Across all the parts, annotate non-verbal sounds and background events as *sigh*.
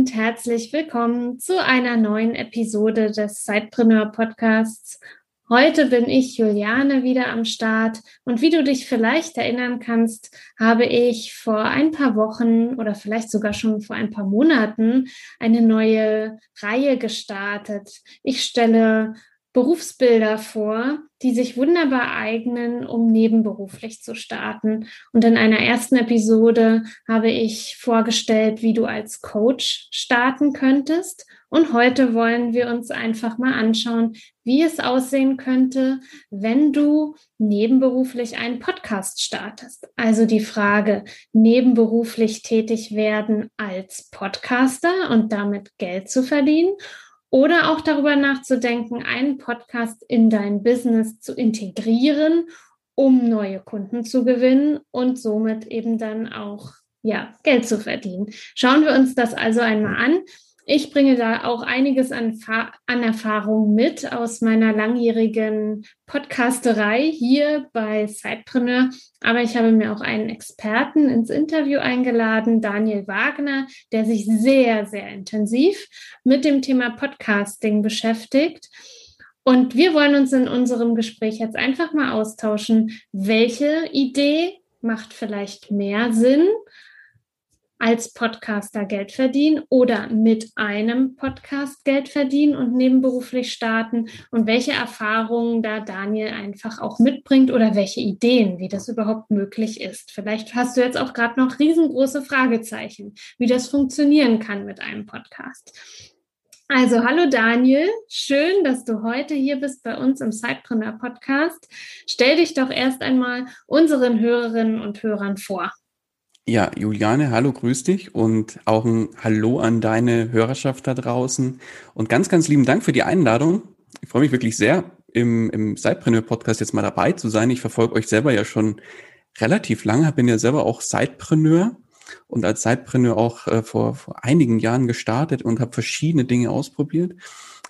Und herzlich willkommen zu einer neuen Episode des Sidepreneur Podcasts. Heute bin ich Juliane wieder am Start und wie du dich vielleicht erinnern kannst, habe ich vor ein paar Wochen oder vielleicht sogar schon vor ein paar Monaten eine neue Reihe gestartet. Ich stelle Berufsbilder vor, die sich wunderbar eignen, um nebenberuflich zu starten. Und in einer ersten Episode habe ich vorgestellt, wie du als Coach starten könntest. Und heute wollen wir uns einfach mal anschauen, wie es aussehen könnte, wenn du nebenberuflich einen Podcast startest. Also die Frage, nebenberuflich tätig werden als Podcaster und damit Geld zu verdienen oder auch darüber nachzudenken, einen Podcast in dein Business zu integrieren, um neue Kunden zu gewinnen und somit eben dann auch ja, Geld zu verdienen. Schauen wir uns das also einmal an. Ich bringe da auch einiges an, an Erfahrung mit aus meiner langjährigen Podcasterei hier bei Sidepreneur. Aber ich habe mir auch einen Experten ins Interview eingeladen, Daniel Wagner, der sich sehr, sehr intensiv mit dem Thema Podcasting beschäftigt. Und wir wollen uns in unserem Gespräch jetzt einfach mal austauschen, welche Idee macht vielleicht mehr Sinn als Podcaster Geld verdienen oder mit einem Podcast Geld verdienen und nebenberuflich starten und welche Erfahrungen da Daniel einfach auch mitbringt oder welche Ideen, wie das überhaupt möglich ist. Vielleicht hast du jetzt auch gerade noch riesengroße Fragezeichen, wie das funktionieren kann mit einem Podcast. Also, hallo Daniel, schön, dass du heute hier bist bei uns im Sidepreneur Podcast. Stell dich doch erst einmal unseren Hörerinnen und Hörern vor. Ja, Juliane, hallo, grüß dich und auch ein Hallo an deine Hörerschaft da draußen und ganz, ganz lieben Dank für die Einladung. Ich freue mich wirklich sehr, im, im Sidepreneur-Podcast jetzt mal dabei zu sein. Ich verfolge euch selber ja schon relativ lange, bin ja selber auch Sidepreneur und als Sidepreneur auch äh, vor, vor einigen Jahren gestartet und habe verschiedene Dinge ausprobiert.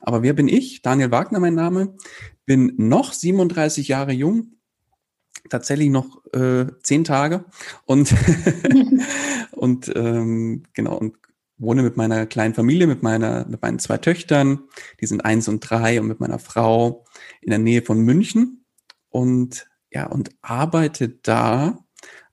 Aber wer bin ich? Daniel Wagner, mein Name. Bin noch 37 Jahre jung, tatsächlich noch äh, zehn Tage und *laughs* *laughs* und ähm, genau und wohne mit meiner kleinen Familie, mit meiner mit meinen zwei Töchtern, die sind eins und drei und mit meiner Frau in der Nähe von München und ja und arbeite da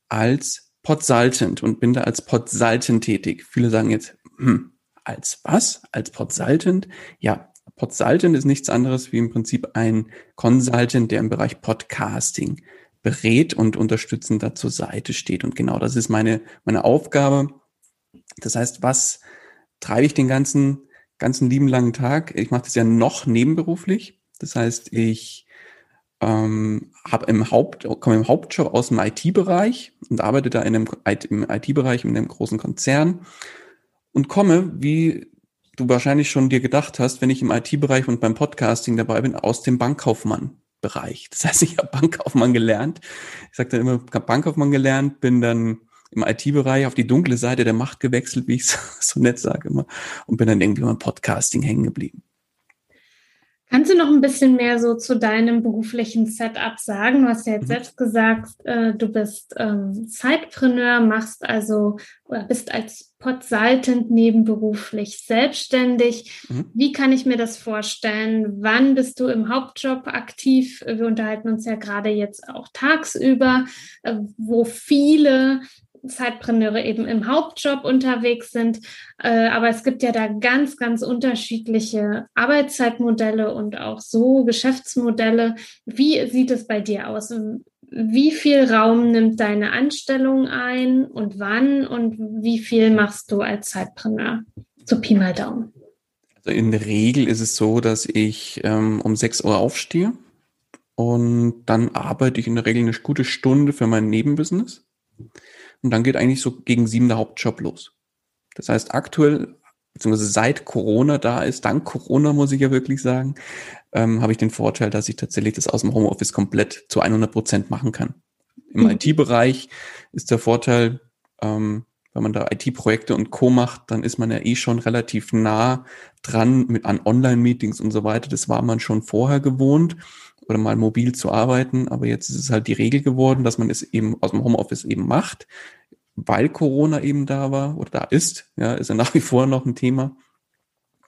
als Podsaltent und bin da als Podsaltent tätig. Viele sagen jetzt hm, als was? Als Podsaltent? Ja, Podsaltent ist nichts anderes wie im Prinzip ein Consultant, der im Bereich Podcasting berät und unterstützend da zur Seite steht. Und genau das ist meine, meine Aufgabe. Das heißt, was treibe ich den ganzen, ganzen lieben langen Tag? Ich mache das ja noch nebenberuflich. Das heißt, ich ähm, habe im Haupt, komme im Hauptjob aus dem IT-Bereich und arbeite da in einem, im IT-Bereich in einem großen Konzern und komme, wie du wahrscheinlich schon dir gedacht hast, wenn ich im IT-Bereich und beim Podcasting dabei bin, aus dem Bankkaufmann. Bereich. Das heißt, ich habe Bankkaufmann gelernt. Ich sage dann immer, ich Bankkaufmann gelernt, bin dann im IT-Bereich auf die dunkle Seite der Macht gewechselt, wie ich so, *laughs* so nett sage immer, und bin dann irgendwie beim Podcasting hängen geblieben. Kannst du noch ein bisschen mehr so zu deinem beruflichen Setup sagen? Du hast ja jetzt mhm. selbst gesagt, äh, du bist ähm, Zeitpreneur, machst also oder bist als Podsaltent nebenberuflich selbstständig. Mhm. Wie kann ich mir das vorstellen? Wann bist du im Hauptjob aktiv? Wir unterhalten uns ja gerade jetzt auch tagsüber, äh, wo viele Zeitpreneure eben im Hauptjob unterwegs sind. Äh, aber es gibt ja da ganz, ganz unterschiedliche Arbeitszeitmodelle und auch so Geschäftsmodelle. Wie sieht es bei dir aus? Wie viel Raum nimmt deine Anstellung ein und wann und wie viel machst du als Zeitpreneur? So Pi mal Daumen. Also in der Regel ist es so, dass ich ähm, um 6 Uhr aufstehe und dann arbeite ich in der Regel eine gute Stunde für mein Nebenbusiness. Und dann geht eigentlich so gegen sieben der Hauptjob los. Das heißt, aktuell beziehungsweise seit Corona da ist, dank Corona muss ich ja wirklich sagen, ähm, habe ich den Vorteil, dass ich tatsächlich das aus dem Homeoffice komplett zu 100 Prozent machen kann. Im mhm. IT-Bereich ist der Vorteil, ähm, wenn man da IT-Projekte und Co. macht, dann ist man ja eh schon relativ nah dran mit an Online-Meetings und so weiter. Das war man schon vorher gewohnt oder mal mobil zu arbeiten, aber jetzt ist es halt die Regel geworden, dass man es eben aus dem Homeoffice eben macht, weil Corona eben da war oder da ist, ja, ist ja nach wie vor noch ein Thema.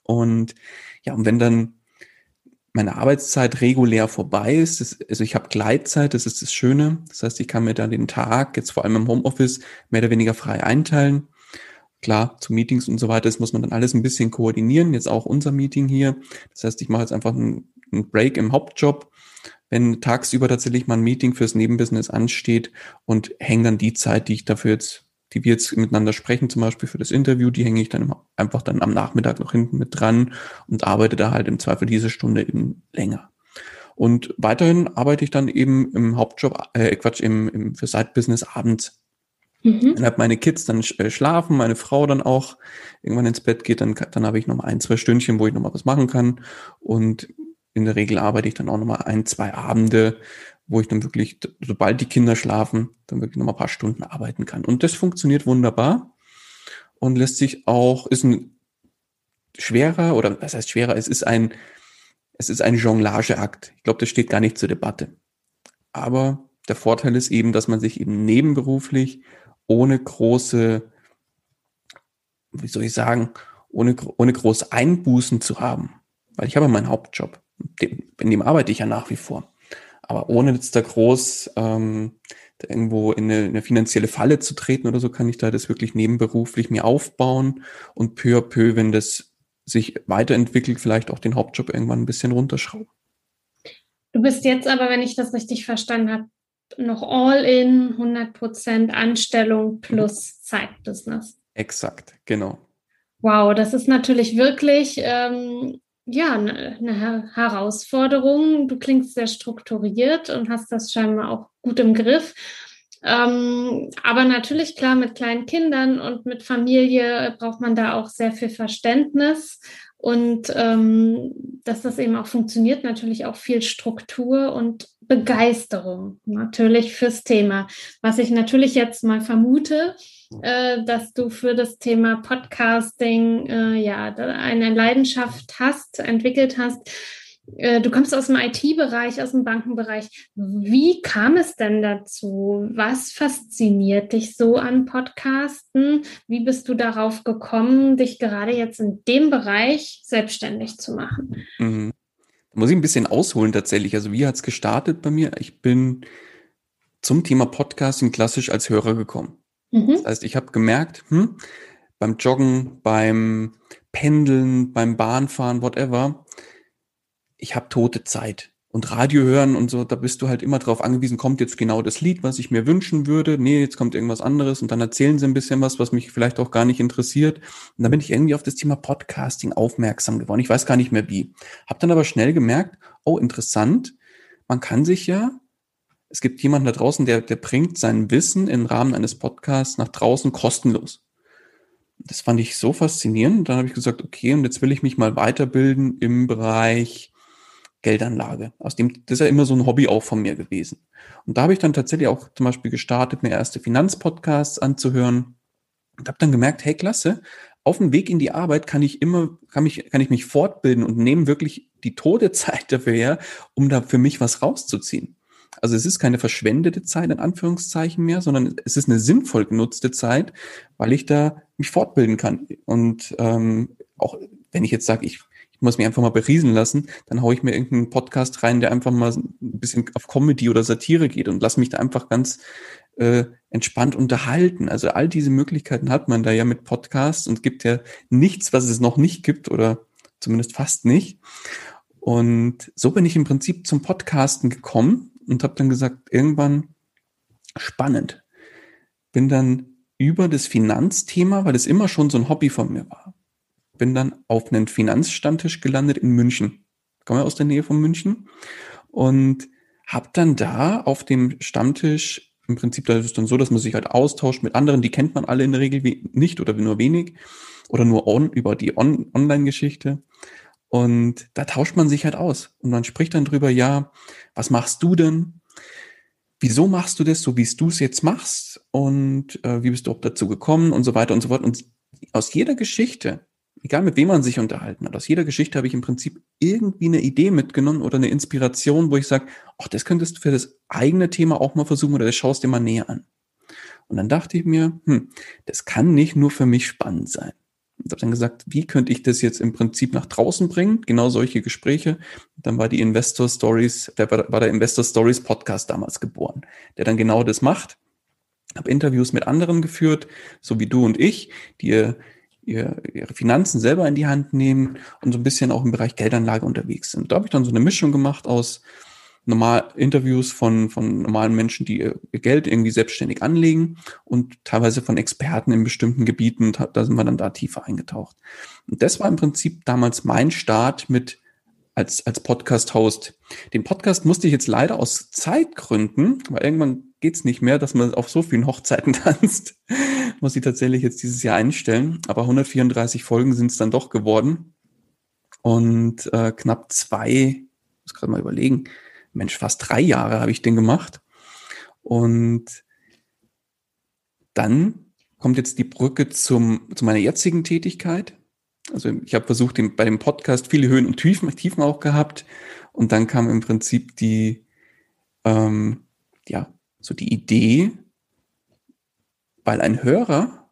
Und ja, und wenn dann meine Arbeitszeit regulär vorbei ist, das, also ich habe Gleitzeit, das ist das Schöne. Das heißt, ich kann mir dann den Tag, jetzt vor allem im Homeoffice, mehr oder weniger frei einteilen. Klar, zu Meetings und so weiter, das muss man dann alles ein bisschen koordinieren. Jetzt auch unser Meeting hier. Das heißt, ich mache jetzt einfach einen, einen Break im Hauptjob, wenn tagsüber tatsächlich mal ein Meeting fürs Nebenbusiness ansteht und hänge dann die Zeit, die ich dafür jetzt die wir jetzt miteinander sprechen, zum Beispiel für das Interview, die hänge ich dann einfach dann am Nachmittag noch hinten mit dran und arbeite da halt im Zweifel diese Stunde eben länger. Und weiterhin arbeite ich dann eben im Hauptjob, äh, Quatsch, im, im für Side-Business abends. Mhm. Dann habe meine Kids dann äh, schlafen, meine Frau dann auch irgendwann ins Bett geht, dann, dann habe ich noch mal ein, zwei Stündchen, wo ich noch mal was machen kann. Und in der Regel arbeite ich dann auch noch mal ein, zwei Abende, wo ich dann wirklich, sobald die Kinder schlafen, dann wirklich noch mal ein paar Stunden arbeiten kann. Und das funktioniert wunderbar und lässt sich auch, ist ein schwerer oder was heißt schwerer, es ist ein, es ist ein Jonglageakt. Ich glaube, das steht gar nicht zur Debatte. Aber der Vorteil ist eben, dass man sich eben nebenberuflich ohne große, wie soll ich sagen, ohne, ohne große Einbußen zu haben. Weil ich habe meinen Hauptjob. In dem arbeite ich ja nach wie vor. Aber ohne jetzt da groß ähm, da irgendwo in eine, eine finanzielle Falle zu treten oder so, kann ich da das wirklich nebenberuflich mir aufbauen und peu à peu, wenn das sich weiterentwickelt, vielleicht auch den Hauptjob irgendwann ein bisschen runterschrauben. Du bist jetzt aber, wenn ich das richtig verstanden habe, noch all in 100% Anstellung plus Zeitbusiness. Exakt, genau. Wow, das ist natürlich wirklich ähm, ja, eine Herausforderung. Du klingst sehr strukturiert und hast das scheinbar auch gut im Griff. Ähm, aber natürlich, klar, mit kleinen Kindern und mit Familie braucht man da auch sehr viel Verständnis. Und ähm, dass das eben auch funktioniert, natürlich auch viel Struktur und Begeisterung natürlich fürs Thema. Was ich natürlich jetzt mal vermute, äh, dass du für das Thema Podcasting äh, ja eine Leidenschaft hast, entwickelt hast. Äh, du kommst aus dem IT-Bereich, aus dem Bankenbereich. Wie kam es denn dazu? Was fasziniert dich so an Podcasten? Wie bist du darauf gekommen, dich gerade jetzt in dem Bereich selbstständig zu machen? Mhm. Da muss ich ein bisschen ausholen tatsächlich. Also wie hat es gestartet bei mir? Ich bin zum Thema Podcasting klassisch als Hörer gekommen. Mhm. Das heißt, ich habe gemerkt, hm, beim Joggen, beim Pendeln, beim Bahnfahren, whatever, ich habe tote Zeit. Und Radio hören und so, da bist du halt immer drauf angewiesen, kommt jetzt genau das Lied, was ich mir wünschen würde. Nee, jetzt kommt irgendwas anderes und dann erzählen sie ein bisschen was, was mich vielleicht auch gar nicht interessiert. Und dann bin ich irgendwie auf das Thema Podcasting aufmerksam geworden. Ich weiß gar nicht mehr wie. Hab dann aber schnell gemerkt, oh, interessant, man kann sich ja es gibt jemanden da draußen, der, der bringt sein Wissen im Rahmen eines Podcasts nach draußen kostenlos. Das fand ich so faszinierend. Dann habe ich gesagt, okay, und jetzt will ich mich mal weiterbilden im Bereich Geldanlage. Aus dem, das ist ja immer so ein Hobby auch von mir gewesen. Und da habe ich dann tatsächlich auch zum Beispiel gestartet, mir erste Finanzpodcasts anzuhören und habe dann gemerkt, hey, klasse, auf dem Weg in die Arbeit kann ich immer, kann ich, kann ich mich fortbilden und nehme wirklich die tote Zeit *laughs* dafür her, um da für mich was rauszuziehen. Also es ist keine verschwendete Zeit in Anführungszeichen mehr, sondern es ist eine sinnvoll genutzte Zeit, weil ich da mich fortbilden kann. Und ähm, auch wenn ich jetzt sage, ich, ich muss mich einfach mal beriesen lassen, dann haue ich mir irgendeinen Podcast rein, der einfach mal ein bisschen auf Comedy oder Satire geht und lasse mich da einfach ganz äh, entspannt unterhalten. Also all diese Möglichkeiten hat man da ja mit Podcasts und gibt ja nichts, was es noch nicht gibt oder zumindest fast nicht. Und so bin ich im Prinzip zum Podcasten gekommen und habe dann gesagt, irgendwann spannend. Bin dann über das Finanzthema, weil es immer schon so ein Hobby von mir war, bin dann auf einen Finanzstammtisch gelandet in München. Ich komme aus der Nähe von München und habe dann da auf dem Stammtisch im Prinzip da ist es dann so, dass man sich halt austauscht mit anderen, die kennt man alle in der Regel nicht oder nur wenig. oder nur on, über die on, Online-Geschichte. Und da tauscht man sich halt aus und man spricht dann drüber, ja, was machst du denn? Wieso machst du das so, wie du es jetzt machst? Und äh, wie bist du auch dazu gekommen und so weiter und so fort. Und aus jeder Geschichte, egal mit wem man sich unterhalten hat, aus jeder Geschichte habe ich im Prinzip irgendwie eine Idee mitgenommen oder eine Inspiration, wo ich sage, ach, das könntest du für das eigene Thema auch mal versuchen oder das schaust dir mal näher an. Und dann dachte ich mir, hm, das kann nicht nur für mich spannend sein. Und habe dann gesagt, wie könnte ich das jetzt im Prinzip nach draußen bringen? Genau solche Gespräche. Dann war die Investor Stories, der war, der Investor Stories Podcast damals geboren, der dann genau das macht. Habe Interviews mit anderen geführt, so wie du und ich, die ihr, ihr, ihre Finanzen selber in die Hand nehmen und so ein bisschen auch im Bereich Geldanlage unterwegs sind. Da habe ich dann so eine Mischung gemacht aus normal Interviews von, von normalen Menschen, die ihr, Geld irgendwie selbstständig anlegen und teilweise von Experten in bestimmten Gebieten. Da sind wir dann da tiefer eingetaucht. Und das war im Prinzip damals mein Start mit als, als Podcast-Host. Den Podcast musste ich jetzt leider aus Zeitgründen, weil irgendwann geht's nicht mehr, dass man auf so vielen Hochzeiten *laughs* tanzt, muss ich tatsächlich jetzt dieses Jahr einstellen. Aber 134 Folgen sind es dann doch geworden. Und äh, knapp zwei, muss gerade mal überlegen, Mensch, fast drei Jahre habe ich den gemacht. Und dann kommt jetzt die Brücke zum, zu meiner jetzigen Tätigkeit. Also ich habe versucht, bei dem Podcast viele Höhen und Tiefen, Tiefen auch gehabt. Und dann kam im Prinzip die, ähm, ja, so die Idee, weil ein Hörer,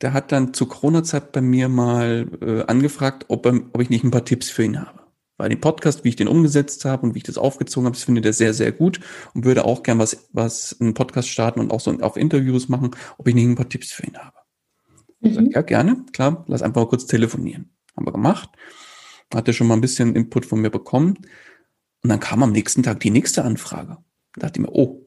der hat dann zur Corona-Zeit bei mir mal äh, angefragt, ob, er, ob ich nicht ein paar Tipps für ihn habe bei dem Podcast, wie ich den umgesetzt habe und wie ich das aufgezogen habe, das findet er sehr, sehr gut und würde auch gern was, was einen Podcast starten und auch so auf Interviews machen, ob ich nicht ein paar Tipps für ihn habe. Mhm. Sag, ja, gerne, klar, lass einfach mal kurz telefonieren. Haben wir gemacht. Hatte schon mal ein bisschen Input von mir bekommen. Und dann kam am nächsten Tag die nächste Anfrage. Da dachte ich mir, oh.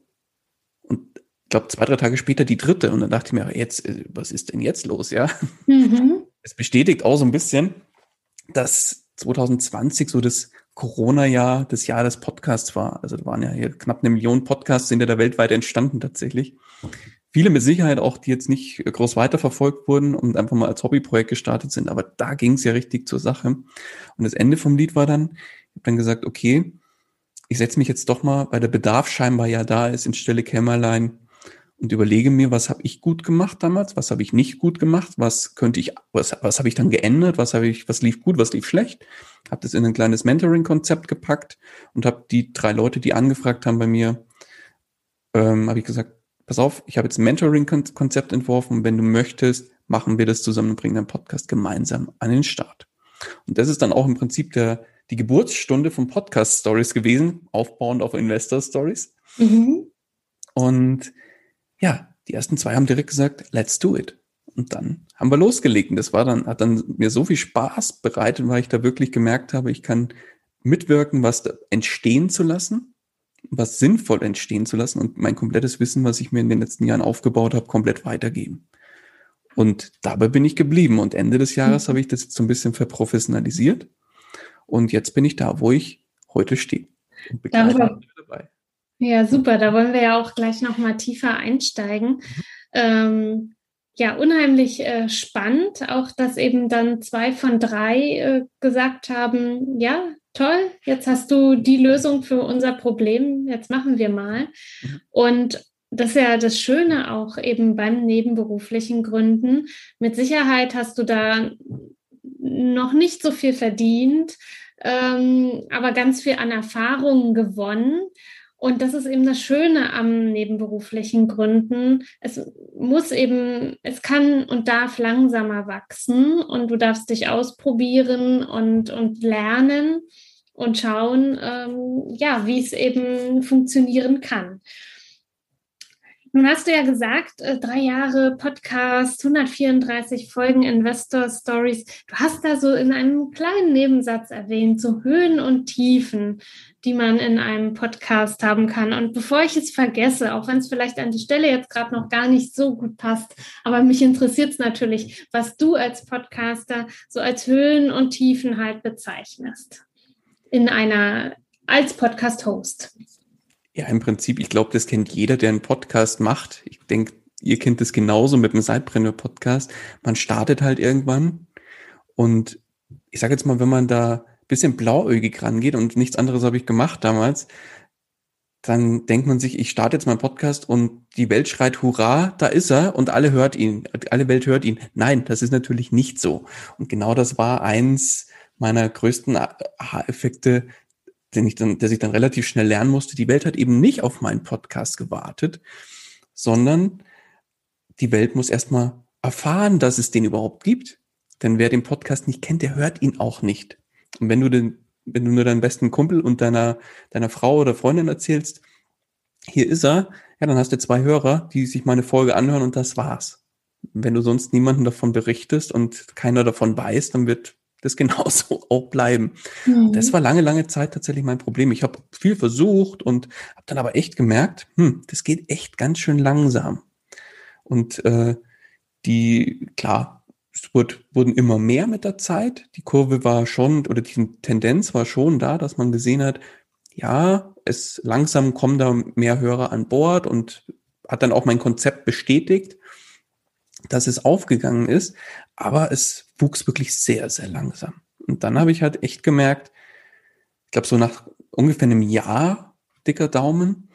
Und ich glaube, zwei, drei Tage später die dritte. Und dann dachte ich mir, jetzt, äh, was ist denn jetzt los, ja? Mhm. *laughs* Es bestätigt auch so ein bisschen, dass 2020 so das Corona-Jahr, das Jahr des Podcasts war. Also da waren ja hier knapp eine Million Podcasts sind ja da weltweit entstanden tatsächlich. Viele mit Sicherheit auch, die jetzt nicht groß weiterverfolgt wurden und einfach mal als Hobbyprojekt gestartet sind. Aber da ging es ja richtig zur Sache. Und das Ende vom Lied war dann, ich habe dann gesagt, okay, ich setze mich jetzt doch mal, weil der Bedarf scheinbar ja da ist, in Stelle Kämmerlein und überlege mir, was habe ich gut gemacht damals, was habe ich nicht gut gemacht, was könnte ich, was, was habe ich dann geändert, was habe ich, was lief gut, was lief schlecht, habe das in ein kleines Mentoring-Konzept gepackt und habe die drei Leute, die angefragt haben bei mir, ähm, habe ich gesagt, pass auf, ich habe jetzt ein Mentoring-Konzept entworfen, wenn du möchtest, machen wir das zusammen und bringen den Podcast gemeinsam an den Start. Und das ist dann auch im Prinzip der, die Geburtsstunde von Podcast Stories gewesen, aufbauend auf Investor Stories. Mhm. Und ja, die ersten zwei haben direkt gesagt, let's do it. Und dann haben wir losgelegt. Und das war dann, hat dann mir so viel Spaß bereitet, weil ich da wirklich gemerkt habe, ich kann mitwirken, was entstehen zu lassen, was sinnvoll entstehen zu lassen und mein komplettes Wissen, was ich mir in den letzten Jahren aufgebaut habe, komplett weitergeben. Und dabei bin ich geblieben. Und Ende des Jahres mhm. habe ich das jetzt so ein bisschen verprofessionalisiert. Und jetzt bin ich da, wo ich heute stehe. Darüber, ja, super. Da wollen wir ja auch gleich noch mal tiefer einsteigen. Mhm. Ähm, ja, unheimlich äh, spannend, auch dass eben dann zwei von drei äh, gesagt haben, ja, toll, jetzt hast du die Lösung für unser Problem, jetzt machen wir mal. Mhm. Und das ist ja das Schöne auch eben beim nebenberuflichen Gründen. Mit Sicherheit hast du da noch nicht so viel verdient, ähm, aber ganz viel an Erfahrungen gewonnen. Und das ist eben das Schöne am nebenberuflichen Gründen. Es muss eben, es kann und darf langsamer wachsen und du darfst dich ausprobieren und, und lernen und schauen, ähm, ja, wie es eben funktionieren kann. Nun hast du ja gesagt, äh, drei Jahre Podcast, 134 Folgen Investor Stories. Du hast da so in einem kleinen Nebensatz erwähnt, so Höhen und Tiefen die man in einem Podcast haben kann. Und bevor ich es vergesse, auch wenn es vielleicht an die Stelle jetzt gerade noch gar nicht so gut passt, aber mich interessiert es natürlich, was du als Podcaster so als Höhen und Tiefen halt bezeichnest in einer als Podcast-Host. Ja, im Prinzip, ich glaube, das kennt jeder, der einen Podcast macht. Ich denke, ihr kennt es genauso mit dem Sidepreneur-Podcast. Man startet halt irgendwann und ich sage jetzt mal, wenn man da bisschen blauäugig rangeht und nichts anderes habe ich gemacht damals, dann denkt man sich, ich starte jetzt meinen Podcast und die Welt schreit Hurra, da ist er und alle hört ihn, alle Welt hört ihn. Nein, das ist natürlich nicht so. Und genau das war eins meiner größten Aha-Effekte, den ich dann, der ich dann relativ schnell lernen musste. Die Welt hat eben nicht auf meinen Podcast gewartet, sondern die Welt muss erstmal erfahren, dass es den überhaupt gibt. Denn wer den Podcast nicht kennt, der hört ihn auch nicht. Und wenn du den wenn du nur deinem besten Kumpel und deiner, deiner Frau oder Freundin erzählst, hier ist er, ja, dann hast du zwei Hörer, die sich meine Folge anhören und das war's. Wenn du sonst niemanden davon berichtest und keiner davon weiß, dann wird das genauso *laughs* auch bleiben. Mhm. Das war lange, lange Zeit tatsächlich mein Problem. Ich habe viel versucht und habe dann aber echt gemerkt, hm, das geht echt ganz schön langsam. Und äh, die, klar, es wurde, wurden immer mehr mit der Zeit. Die Kurve war schon, oder die Tendenz war schon da, dass man gesehen hat, ja, es langsam kommen da mehr Hörer an Bord und hat dann auch mein Konzept bestätigt, dass es aufgegangen ist. Aber es wuchs wirklich sehr, sehr langsam. Und dann habe ich halt echt gemerkt, ich glaube, so nach ungefähr einem Jahr, dicker Daumen,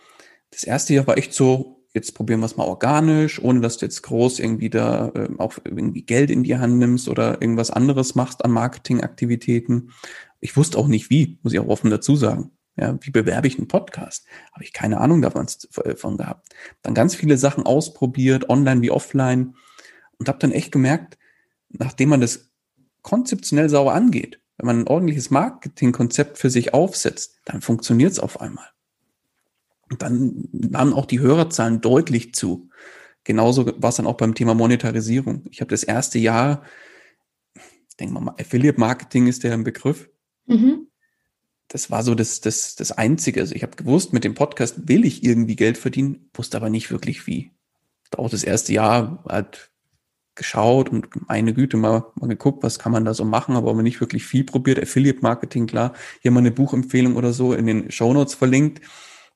das erste Jahr war echt so, jetzt probieren wir es mal organisch, ohne dass du jetzt groß irgendwie da äh, auch irgendwie Geld in die Hand nimmst oder irgendwas anderes machst an Marketingaktivitäten. Ich wusste auch nicht wie, muss ich auch offen dazu sagen. Ja, wie bewerbe ich einen Podcast? Habe ich keine Ahnung davon von gehabt. Dann ganz viele Sachen ausprobiert, online wie offline und habe dann echt gemerkt, nachdem man das konzeptionell sauber angeht, wenn man ein ordentliches Marketingkonzept für sich aufsetzt, dann funktioniert es auf einmal. Und dann nahmen auch die Hörerzahlen deutlich zu. Genauso war es dann auch beim Thema Monetarisierung. Ich habe das erste Jahr, ich denke mal, Affiliate Marketing ist der ein Begriff. Mhm. Das war so das, das, das Einzige. Also ich habe gewusst, mit dem Podcast will ich irgendwie Geld verdienen, wusste aber nicht wirklich wie. Auch das erste Jahr hat geschaut und meine Güte mal, mal geguckt, was kann man da so machen, aber nicht wirklich viel probiert. Affiliate Marketing, klar, hier mal eine Buchempfehlung oder so in den Show Notes verlinkt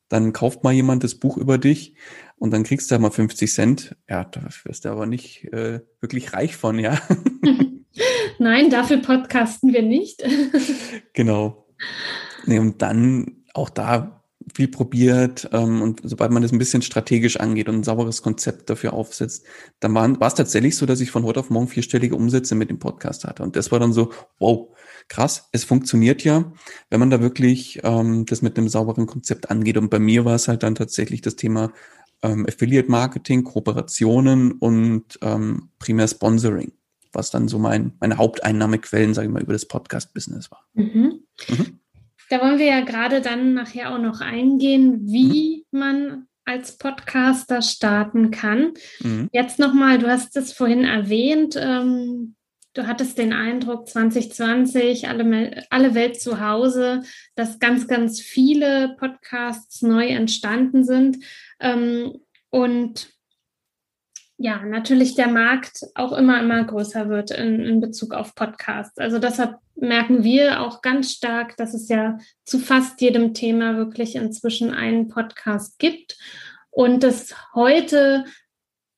dann kauft mal jemand das Buch über dich und dann kriegst du da mal 50 Cent. Ja, da wirst du aber nicht äh, wirklich reich von, ja. *laughs* Nein, dafür podcasten wir nicht. genau. Nee, und dann auch da viel probiert ähm, und sobald man das ein bisschen strategisch angeht und ein sauberes Konzept dafür aufsetzt, dann war, es tatsächlich so, dass ich von heute auf morgen vierstellige Umsätze mit dem Podcast hatte. Und das war dann so, wow, krass, es funktioniert ja, wenn man da wirklich ähm, das mit einem sauberen Konzept angeht. Und bei mir war es halt dann tatsächlich das Thema ähm, Affiliate Marketing, Kooperationen und ähm, primär Sponsoring, was dann so mein, meine Haupteinnahmequellen, sage ich mal, über das Podcast-Business war. Mhm. Mhm. Da wollen wir ja gerade dann nachher auch noch eingehen, wie mhm. man als Podcaster starten kann. Mhm. Jetzt nochmal, du hast es vorhin erwähnt, ähm, du hattest den Eindruck 2020, alle, alle Welt zu Hause, dass ganz, ganz viele Podcasts neu entstanden sind. Ähm, und ja, natürlich der Markt auch immer, immer größer wird in, in Bezug auf Podcasts. Also deshalb merken wir auch ganz stark, dass es ja zu fast jedem Thema wirklich inzwischen einen Podcast gibt und es heute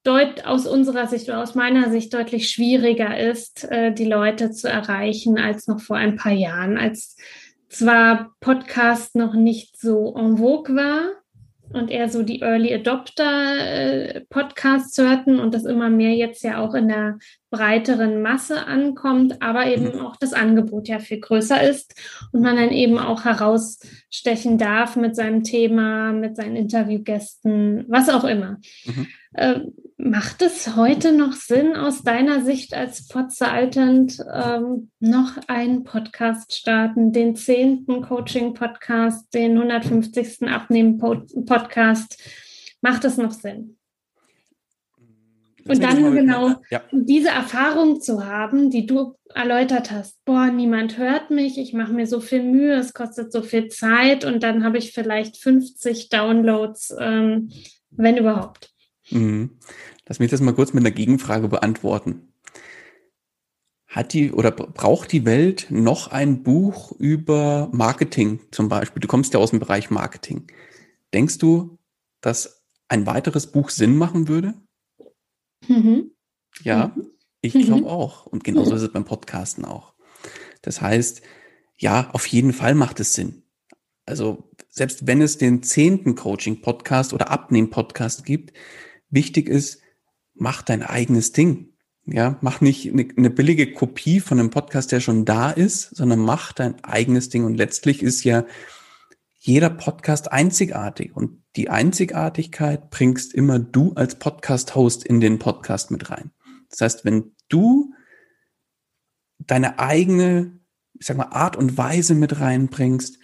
deut aus unserer Sicht oder aus meiner Sicht deutlich schwieriger ist, äh, die Leute zu erreichen als noch vor ein paar Jahren, als zwar Podcast noch nicht so en vogue war und eher so die Early Adopter äh, Podcasts hörten und das immer mehr jetzt ja auch in der breiteren Masse ankommt, aber eben mhm. auch das Angebot ja viel größer ist und man dann eben auch herausstechen darf mit seinem Thema, mit seinen Interviewgästen, was auch immer. Mhm. Äh, Macht es heute noch Sinn, aus deiner Sicht als Potze alternd ähm, noch einen Podcast starten, den zehnten Coaching-Podcast, den 150. Abnehmen-Podcast? Macht es noch Sinn? Und dann genau ja. diese Erfahrung zu haben, die du erläutert hast. Boah, niemand hört mich, ich mache mir so viel Mühe, es kostet so viel Zeit und dann habe ich vielleicht 50 Downloads, ähm, wenn überhaupt. Mhm. Lass mich das mal kurz mit einer Gegenfrage beantworten. Hat die oder braucht die Welt noch ein Buch über Marketing zum Beispiel? Du kommst ja aus dem Bereich Marketing. Denkst du, dass ein weiteres Buch Sinn machen würde? Mhm. Ja, mhm. ich glaube mhm. auch. Und genauso ist es beim Podcasten auch. Das heißt, ja, auf jeden Fall macht es Sinn. Also selbst wenn es den zehnten Coaching-Podcast oder Abnehmen-Podcast gibt, wichtig ist, mach dein eigenes Ding. Ja, mach nicht eine, eine, billige Kopie von einem Podcast, der schon da ist, sondern mach dein eigenes Ding. Und letztlich ist ja jeder Podcast einzigartig. Und die Einzigartigkeit bringst immer du als Podcast-Host in den Podcast mit rein. Das heißt, wenn du deine eigene, ich sag mal, Art und Weise mit reinbringst,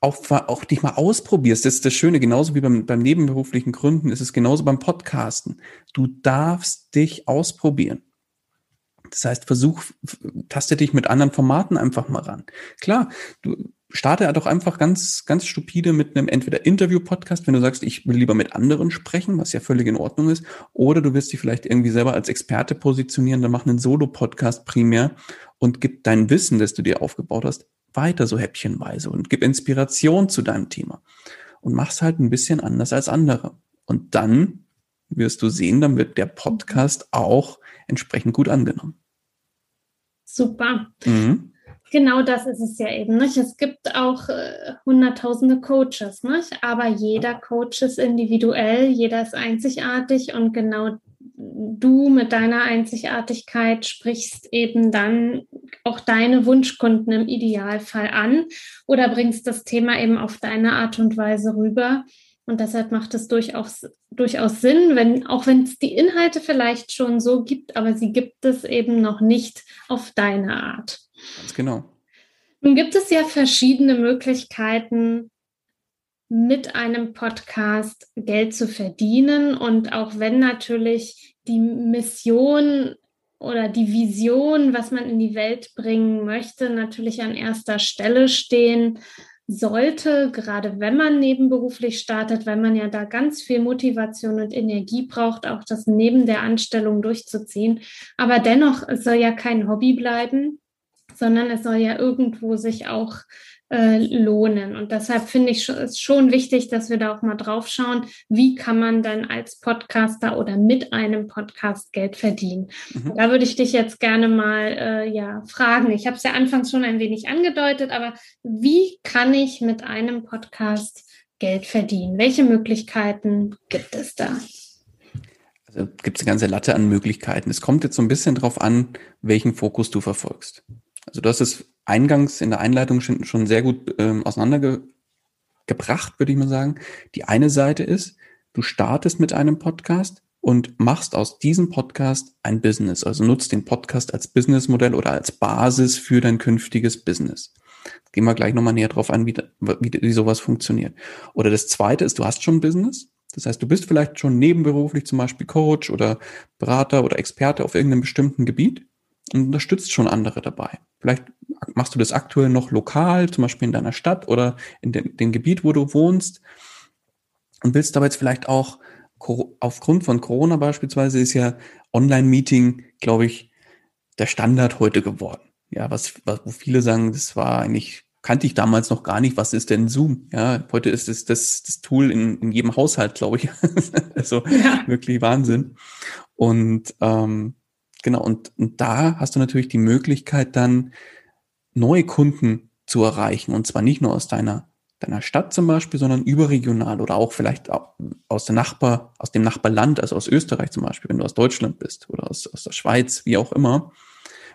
auch, auch dich mal ausprobierst. Das ist das Schöne, genauso wie beim, beim nebenberuflichen Gründen ist es genauso beim Podcasten. Du darfst dich ausprobieren. Das heißt, versuch, taste dich mit anderen Formaten einfach mal ran. Klar, du starte doch einfach ganz, ganz stupide mit einem entweder Interview-Podcast, wenn du sagst, ich will lieber mit anderen sprechen, was ja völlig in Ordnung ist, oder du willst dich vielleicht irgendwie selber als Experte positionieren, dann mach einen Solo-Podcast primär und gib dein Wissen, das du dir aufgebaut hast, weiter so häppchenweise und gib Inspiration zu deinem Thema und mach's halt ein bisschen anders als andere. Und dann wirst du sehen, dann wird der Podcast auch entsprechend gut angenommen. Super. Mhm. Genau das ist es ja eben. Nicht? Es gibt auch äh, hunderttausende Coaches, nicht? aber jeder Coach ist individuell, jeder ist einzigartig und genau du mit deiner Einzigartigkeit sprichst eben dann auch deine Wunschkunden im Idealfall an oder bringst das Thema eben auf deine Art und Weise rüber. Und deshalb macht es durchaus, durchaus Sinn, wenn, auch wenn es die Inhalte vielleicht schon so gibt, aber sie gibt es eben noch nicht auf deine Art. Ganz genau. Nun gibt es ja verschiedene Möglichkeiten, mit einem Podcast Geld zu verdienen. Und auch wenn natürlich die Mission oder die Vision, was man in die Welt bringen möchte, natürlich an erster Stelle stehen sollte, gerade wenn man nebenberuflich startet, weil man ja da ganz viel Motivation und Energie braucht, auch das neben der Anstellung durchzuziehen. Aber dennoch, soll ja kein Hobby bleiben, sondern es soll ja irgendwo sich auch äh, lohnen. Und deshalb finde ich es schon wichtig, dass wir da auch mal drauf schauen, wie kann man dann als Podcaster oder mit einem Podcast Geld verdienen. Mhm. Da würde ich dich jetzt gerne mal äh, ja, fragen. Ich habe es ja anfangs schon ein wenig angedeutet, aber wie kann ich mit einem Podcast Geld verdienen? Welche Möglichkeiten gibt es da? Also gibt es eine ganze Latte an Möglichkeiten. Es kommt jetzt so ein bisschen drauf an, welchen Fokus du verfolgst. Also du hast es eingangs in der Einleitung schon, schon sehr gut ähm, auseinandergebracht, würde ich mal sagen. Die eine Seite ist, du startest mit einem Podcast und machst aus diesem Podcast ein Business. Also nutzt den Podcast als Businessmodell oder als Basis für dein künftiges Business. Gehen wir gleich nochmal näher drauf an, wie, wie, wie sowas funktioniert. Oder das zweite ist, du hast schon Business. Das heißt, du bist vielleicht schon nebenberuflich zum Beispiel Coach oder Berater oder Experte auf irgendeinem bestimmten Gebiet und unterstützt schon andere dabei. Vielleicht machst du das aktuell noch lokal, zum Beispiel in deiner Stadt oder in dem, dem Gebiet, wo du wohnst und willst aber jetzt vielleicht auch aufgrund von Corona beispielsweise ist ja Online-Meeting, glaube ich, der Standard heute geworden. Ja, was, was, wo viele sagen, das war eigentlich, kannte ich damals noch gar nicht, was ist denn Zoom? Ja, heute ist es das, das Tool in, in jedem Haushalt, glaube ich. *laughs* also ja. wirklich Wahnsinn. Und ähm, Genau, und, und da hast du natürlich die Möglichkeit, dann neue Kunden zu erreichen. Und zwar nicht nur aus deiner, deiner Stadt zum Beispiel, sondern überregional oder auch vielleicht aus der Nachbar, aus dem Nachbarland, also aus Österreich zum Beispiel, wenn du aus Deutschland bist oder aus, aus der Schweiz, wie auch immer.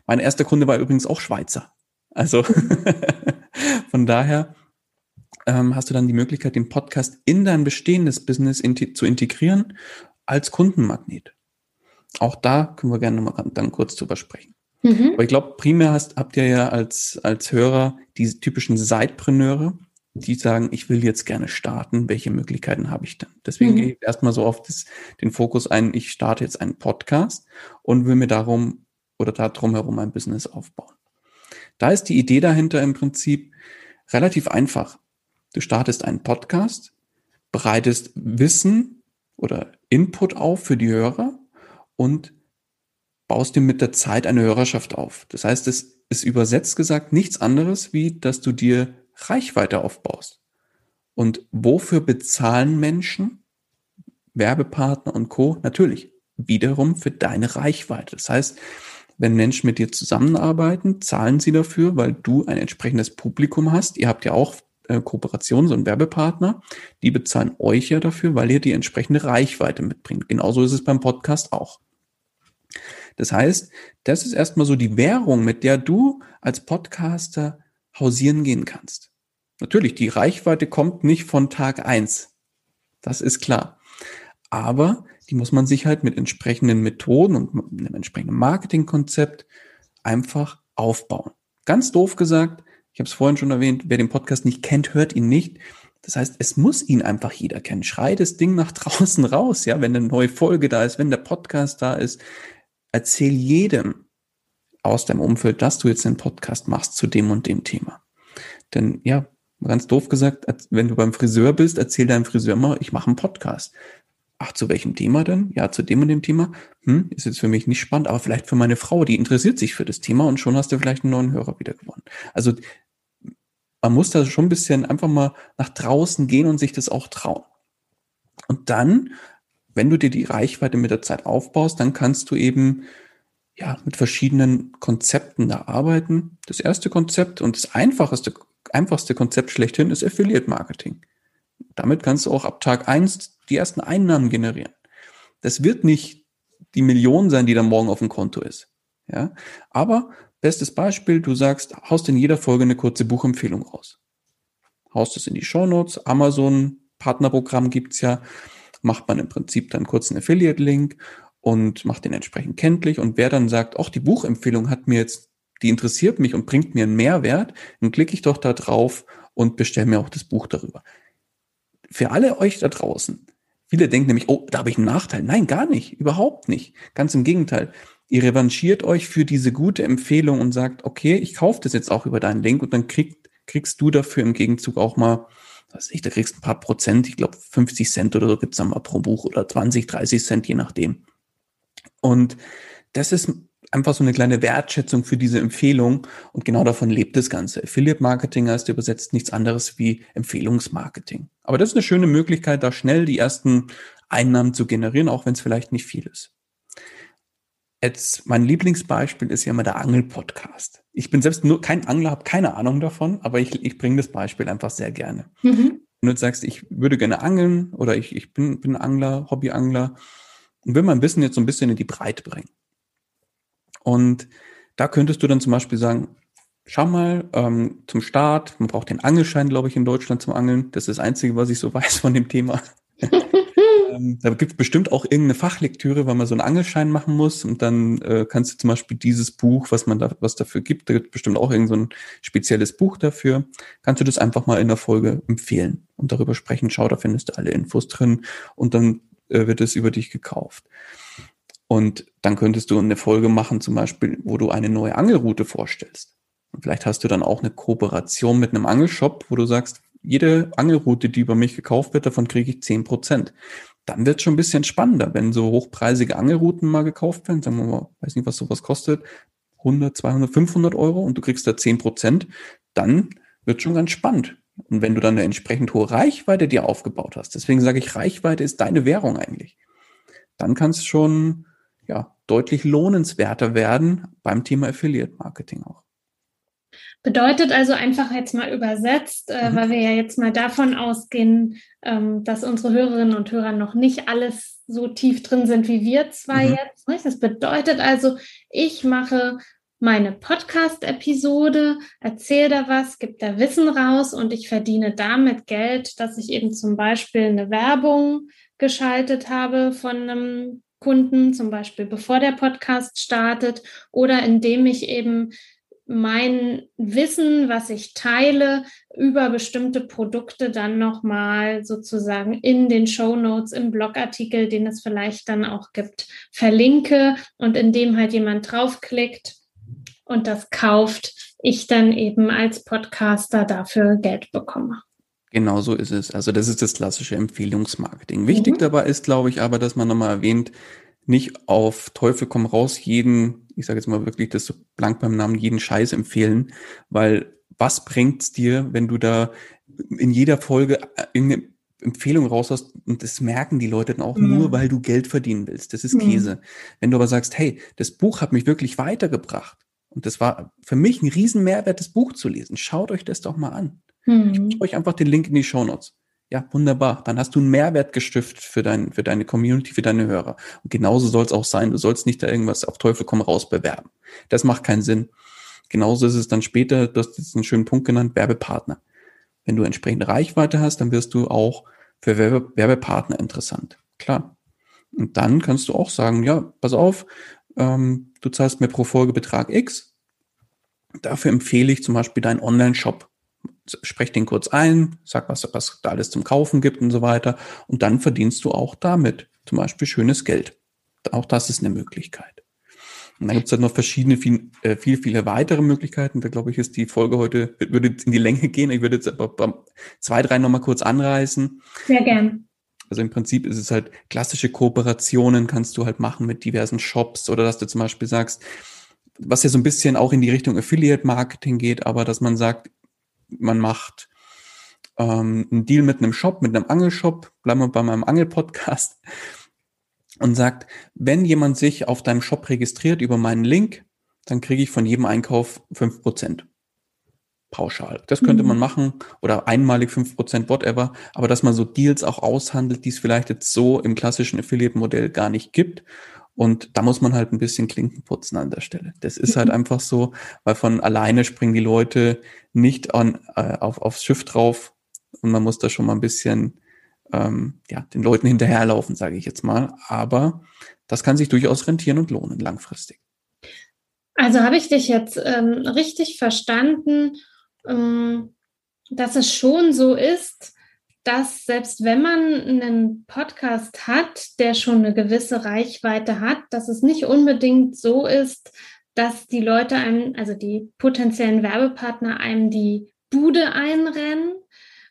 Mein erster Kunde war übrigens auch Schweizer. Also *laughs* von daher ähm, hast du dann die Möglichkeit, den Podcast in dein bestehendes Business in zu integrieren als Kundenmagnet. Auch da können wir gerne nochmal dann kurz drüber sprechen. Mhm. Aber ich glaube, primär hast, habt ihr ja als, als Hörer diese typischen Sidepreneure, die sagen, ich will jetzt gerne starten, welche Möglichkeiten habe ich denn? Deswegen mhm. gehe ich erstmal so auf das, den Fokus ein, ich starte jetzt einen Podcast und will mir darum oder da drumherum ein Business aufbauen. Da ist die Idee dahinter im Prinzip relativ einfach. Du startest einen Podcast, bereitest Wissen oder Input auf für die Hörer und baust dir mit der Zeit eine Hörerschaft auf. Das heißt, es ist übersetzt gesagt nichts anderes, wie dass du dir Reichweite aufbaust. Und wofür bezahlen Menschen, Werbepartner und Co? Natürlich wiederum für deine Reichweite. Das heißt, wenn Menschen mit dir zusammenarbeiten, zahlen sie dafür, weil du ein entsprechendes Publikum hast. Ihr habt ja auch äh, Kooperations- und Werbepartner. Die bezahlen euch ja dafür, weil ihr die entsprechende Reichweite mitbringt. Genauso ist es beim Podcast auch. Das heißt, das ist erstmal so die Währung, mit der du als Podcaster hausieren gehen kannst. Natürlich, die Reichweite kommt nicht von Tag eins. Das ist klar. Aber die muss man sich halt mit entsprechenden Methoden und einem entsprechenden Marketingkonzept einfach aufbauen. Ganz doof gesagt, ich habe es vorhin schon erwähnt, wer den Podcast nicht kennt, hört ihn nicht. Das heißt, es muss ihn einfach jeder kennen. Schrei das Ding nach *laughs* draußen raus, ja, wenn eine neue Folge da ist, wenn der Podcast da ist. Erzähl jedem aus deinem Umfeld, dass du jetzt einen Podcast machst zu dem und dem Thema. Denn ja, ganz doof gesagt, wenn du beim Friseur bist, erzähl deinem Friseur mal, ich mache einen Podcast. Ach, zu welchem Thema denn? Ja, zu dem und dem Thema. Hm, ist jetzt für mich nicht spannend, aber vielleicht für meine Frau, die interessiert sich für das Thema und schon hast du vielleicht einen neuen Hörer wieder gewonnen. Also man muss da schon ein bisschen einfach mal nach draußen gehen und sich das auch trauen. Und dann, wenn du dir die Reichweite mit der Zeit aufbaust, dann kannst du eben ja mit verschiedenen Konzepten da arbeiten. Das erste Konzept und das einfachste, einfachste Konzept schlechthin ist Affiliate Marketing. Damit kannst du auch ab Tag eins die ersten Einnahmen generieren. Das wird nicht die Million sein, die dann morgen auf dem Konto ist. Ja, aber bestes Beispiel, du sagst, haust in jeder Folge eine kurze Buchempfehlung raus. Haust es in die Show Notes, Amazon Partnerprogramm gibt's ja, macht man im Prinzip dann kurz einen Affiliate-Link und macht den entsprechend kenntlich. Und wer dann sagt, ach, die Buchempfehlung hat mir jetzt, die interessiert mich und bringt mir einen Mehrwert, dann klicke ich doch da drauf und bestelle mir auch das Buch darüber. Für alle euch da draußen, Viele denken nämlich, oh, da habe ich einen Nachteil. Nein, gar nicht, überhaupt nicht. Ganz im Gegenteil. Ihr revanchiert euch für diese gute Empfehlung und sagt, okay, ich kaufe das jetzt auch über deinen Link und dann kriegt, kriegst du dafür im Gegenzug auch mal, weiß ich, da kriegst ein paar Prozent, ich glaube 50 Cent oder so gibt's dann mal pro Buch oder 20, 30 Cent, je nachdem. Und das ist einfach so eine kleine Wertschätzung für diese Empfehlung und genau davon lebt das Ganze. Affiliate Marketing heißt übersetzt nichts anderes wie Empfehlungsmarketing. Aber das ist eine schöne Möglichkeit, da schnell die ersten Einnahmen zu generieren, auch wenn es vielleicht nicht viel ist. Jetzt, mein Lieblingsbeispiel ist ja immer der Angel-Podcast. Ich bin selbst nur kein Angler, habe keine Ahnung davon, aber ich, ich bringe das Beispiel einfach sehr gerne. Mhm. Wenn du sagst, ich würde gerne angeln oder ich, ich bin, bin Angler, Hobbyangler und will mein Wissen jetzt so ein bisschen in die Breite bringen und da könntest du dann zum Beispiel sagen, schau mal, ähm, zum Start, man braucht den Angelschein, glaube ich, in Deutschland zum Angeln. Das ist das Einzige, was ich so *laughs* weiß von dem Thema. *laughs* ähm, da gibt es bestimmt auch irgendeine Fachlektüre, weil man so einen Angelschein machen muss. Und dann äh, kannst du zum Beispiel dieses Buch, was man da, was dafür gibt, da gibt bestimmt auch irgend so spezielles Buch dafür, kannst du das einfach mal in der Folge empfehlen und darüber sprechen. Schau, da findest du alle Infos drin und dann äh, wird es über dich gekauft. Und dann könntest du eine Folge machen, zum Beispiel, wo du eine neue Angelroute vorstellst. Und vielleicht hast du dann auch eine Kooperation mit einem Angelshop, wo du sagst, jede Angelroute, die über mich gekauft wird, davon kriege ich zehn Prozent. Dann wird es schon ein bisschen spannender, wenn so hochpreisige Angelrouten mal gekauft werden, sagen wir mal, weiß nicht, was sowas kostet, 100, 200, 500 Euro und du kriegst da zehn Prozent, dann wird schon ganz spannend. Und wenn du dann eine entsprechend hohe Reichweite dir aufgebaut hast, deswegen sage ich, Reichweite ist deine Währung eigentlich, dann kannst du schon ja, deutlich lohnenswerter werden beim Thema Affiliate Marketing auch. Bedeutet also einfach jetzt mal übersetzt, äh, mhm. weil wir ja jetzt mal davon ausgehen, ähm, dass unsere Hörerinnen und Hörer noch nicht alles so tief drin sind wie wir zwei mhm. jetzt. Nicht? Das bedeutet also, ich mache meine Podcast-Episode, erzähle da was, gebe da Wissen raus und ich verdiene damit Geld, dass ich eben zum Beispiel eine Werbung geschaltet habe von einem Kunden, zum Beispiel bevor der Podcast startet oder indem ich eben mein Wissen, was ich teile, über bestimmte Produkte dann nochmal sozusagen in den Show Notes, im Blogartikel, den es vielleicht dann auch gibt, verlinke und indem halt jemand draufklickt und das kauft, ich dann eben als Podcaster dafür Geld bekomme. Genau so ist es. Also das ist das klassische Empfehlungsmarketing. Wichtig mhm. dabei ist, glaube ich, aber, dass man nochmal erwähnt, nicht auf Teufel komm raus jeden, ich sage jetzt mal wirklich das so blank beim Namen, jeden Scheiß empfehlen, weil was bringt's dir, wenn du da in jeder Folge irgendeine Empfehlungen raus hast und das merken die Leute dann auch mhm. nur, weil du Geld verdienen willst. Das ist mhm. Käse. Wenn du aber sagst, hey, das Buch hat mich wirklich weitergebracht und das war für mich ein riesen Mehrwert, das Buch zu lesen. Schaut euch das doch mal an. Mhm. Ich euch einfach den Link in die Show Notes. Ja, wunderbar. Dann hast du einen Mehrwert gestiftet für, dein, für deine Community, für deine Hörer. Und genauso soll es auch sein. Du sollst nicht da irgendwas auf Teufel komm raus bewerben. Das macht keinen Sinn. Genauso ist es dann später, du hast jetzt einen schönen Punkt genannt, Werbepartner. Wenn du entsprechende Reichweite hast, dann wirst du auch für Werbe Werbepartner interessant. Klar. Und dann kannst du auch sagen, ja, pass auf, ähm, du zahlst mir pro Folge Betrag X. Dafür empfehle ich zum Beispiel deinen Online-Shop sprech den kurz ein, sag, was, was da alles zum Kaufen gibt und so weiter. Und dann verdienst du auch damit zum Beispiel schönes Geld. Auch das ist eine Möglichkeit. Und dann gibt es halt noch verschiedene, viel, äh, viel, viele weitere Möglichkeiten. Da glaube ich, ist die Folge heute, würde in die Länge gehen. Ich würde jetzt aber zwei, drei nochmal kurz anreißen. Sehr gern. Also im Prinzip ist es halt klassische Kooperationen kannst du halt machen mit diversen Shops oder dass du zum Beispiel sagst, was ja so ein bisschen auch in die Richtung Affiliate Marketing geht, aber dass man sagt, man macht ähm, einen Deal mit einem Shop, mit einem Angelshop, bleiben wir bei meinem Angel-Podcast, und sagt, wenn jemand sich auf deinem Shop registriert über meinen Link, dann kriege ich von jedem Einkauf fünf Prozent pauschal. Das könnte mhm. man machen oder einmalig fünf Prozent, whatever, aber dass man so Deals auch aushandelt, die es vielleicht jetzt so im klassischen Affiliate-Modell gar nicht gibt und da muss man halt ein bisschen Klinken putzen an der Stelle. Das ist halt einfach so, weil von alleine springen die Leute nicht an, äh, auf, aufs Schiff drauf und man muss da schon mal ein bisschen ähm, ja, den Leuten hinterherlaufen, sage ich jetzt mal. Aber das kann sich durchaus rentieren und lohnen langfristig. Also habe ich dich jetzt ähm, richtig verstanden, ähm, dass es schon so ist, dass selbst wenn man einen Podcast hat, der schon eine gewisse Reichweite hat, dass es nicht unbedingt so ist, dass die Leute einem, also die potenziellen Werbepartner einem die Bude einrennen,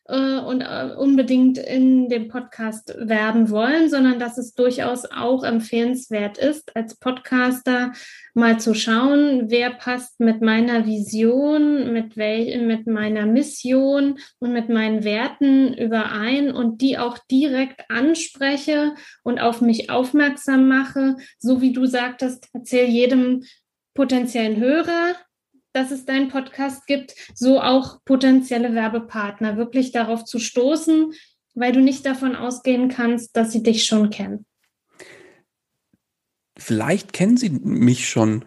äh, und äh, unbedingt in dem Podcast werben wollen, sondern dass es durchaus auch empfehlenswert ist, als Podcaster mal zu schauen, wer passt mit meiner Vision, mit, wel mit meiner Mission und mit meinen Werten überein und die auch direkt anspreche und auf mich aufmerksam mache. So wie du sagtest, erzähl jedem potenziellen Hörer, dass es deinen Podcast gibt, so auch potenzielle Werbepartner wirklich darauf zu stoßen, weil du nicht davon ausgehen kannst, dass sie dich schon kennen. Vielleicht kennen sie mich schon,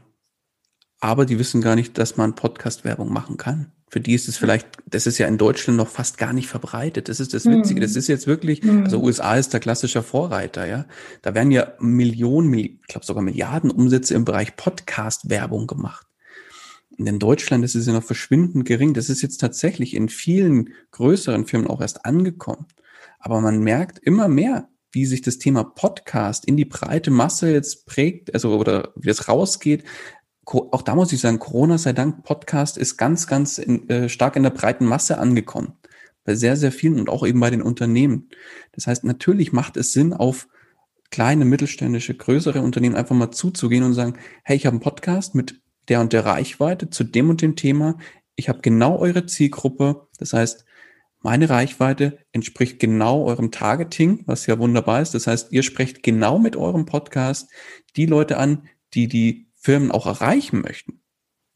aber die wissen gar nicht, dass man Podcast-Werbung machen kann. Für die ist es vielleicht, das ist ja in Deutschland noch fast gar nicht verbreitet. Das ist das Witzige. Das ist jetzt wirklich, also USA ist der klassische Vorreiter, ja. Da werden ja Millionen, ich glaube sogar Milliarden Umsätze im Bereich Podcast-Werbung gemacht in Deutschland ist es ja noch verschwindend gering. Das ist jetzt tatsächlich in vielen größeren Firmen auch erst angekommen. Aber man merkt immer mehr, wie sich das Thema Podcast in die breite Masse jetzt prägt, also oder wie das rausgeht. Auch da muss ich sagen, Corona sei Dank, Podcast ist ganz, ganz in, äh, stark in der breiten Masse angekommen. Bei sehr, sehr vielen und auch eben bei den Unternehmen. Das heißt, natürlich macht es Sinn, auf kleine, mittelständische, größere Unternehmen einfach mal zuzugehen und sagen, hey, ich habe einen Podcast mit der und der Reichweite zu dem und dem Thema. Ich habe genau eure Zielgruppe. Das heißt, meine Reichweite entspricht genau eurem Targeting, was ja wunderbar ist. Das heißt, ihr sprecht genau mit eurem Podcast die Leute an, die die Firmen auch erreichen möchten.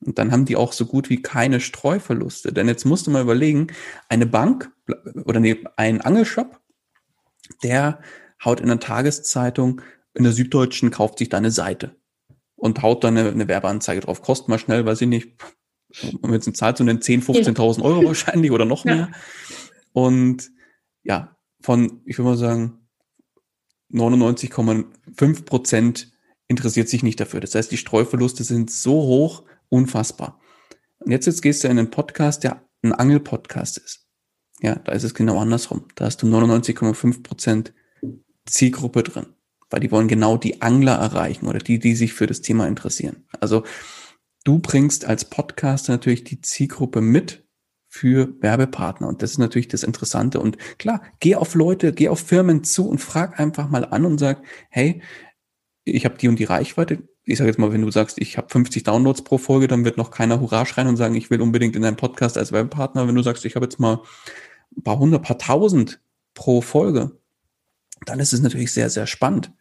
Und dann haben die auch so gut wie keine Streuverluste. Denn jetzt musst du mal überlegen, eine Bank oder nee, ein Angelshop, der haut in der Tageszeitung, in der Süddeutschen kauft sich deine Seite und haut dann eine, eine Werbeanzeige drauf. Kostet mal schnell, weiß ich nicht, wenn jetzt eine Zahl zu nennen, 10.000, 15.000 Euro *laughs* wahrscheinlich oder noch mehr. Ja. Und ja, von, ich würde mal sagen, 99,5 Prozent interessiert sich nicht dafür. Das heißt, die Streuverluste sind so hoch, unfassbar. Und jetzt, jetzt gehst du in einen Podcast, der ein Angel-Podcast ist. Ja, da ist es genau andersrum. Da hast du 99,5 Prozent Zielgruppe drin weil die wollen genau die Angler erreichen oder die, die sich für das Thema interessieren. Also du bringst als Podcaster natürlich die Zielgruppe mit für Werbepartner und das ist natürlich das Interessante und klar, geh auf Leute, geh auf Firmen zu und frag einfach mal an und sag, hey, ich habe die und die Reichweite. Ich sage jetzt mal, wenn du sagst, ich habe 50 Downloads pro Folge, dann wird noch keiner Hurra schreien und sagen, ich will unbedingt in deinem Podcast als Werbepartner. Wenn du sagst, ich habe jetzt mal ein paar hundert, paar tausend pro Folge, dann ist es natürlich sehr, sehr spannend.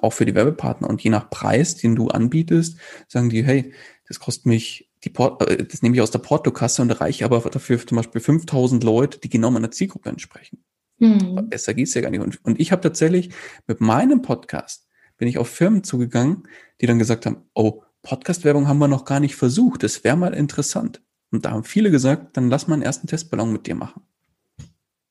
Auch für die Werbepartner. Und je nach Preis, den du anbietest, sagen die, hey, das kostet mich die Port, äh, das nehme ich aus der Portokasse und erreiche aber dafür zum Beispiel 5000 Leute, die genau meiner Zielgruppe entsprechen. Mhm. Besser geht's ja gar nicht. Und, und ich habe tatsächlich mit meinem Podcast bin ich auf Firmen zugegangen, die dann gesagt haben, oh, Podcast-Werbung haben wir noch gar nicht versucht, das wäre mal interessant. Und da haben viele gesagt, dann lass mal einen ersten Testballon mit dir machen.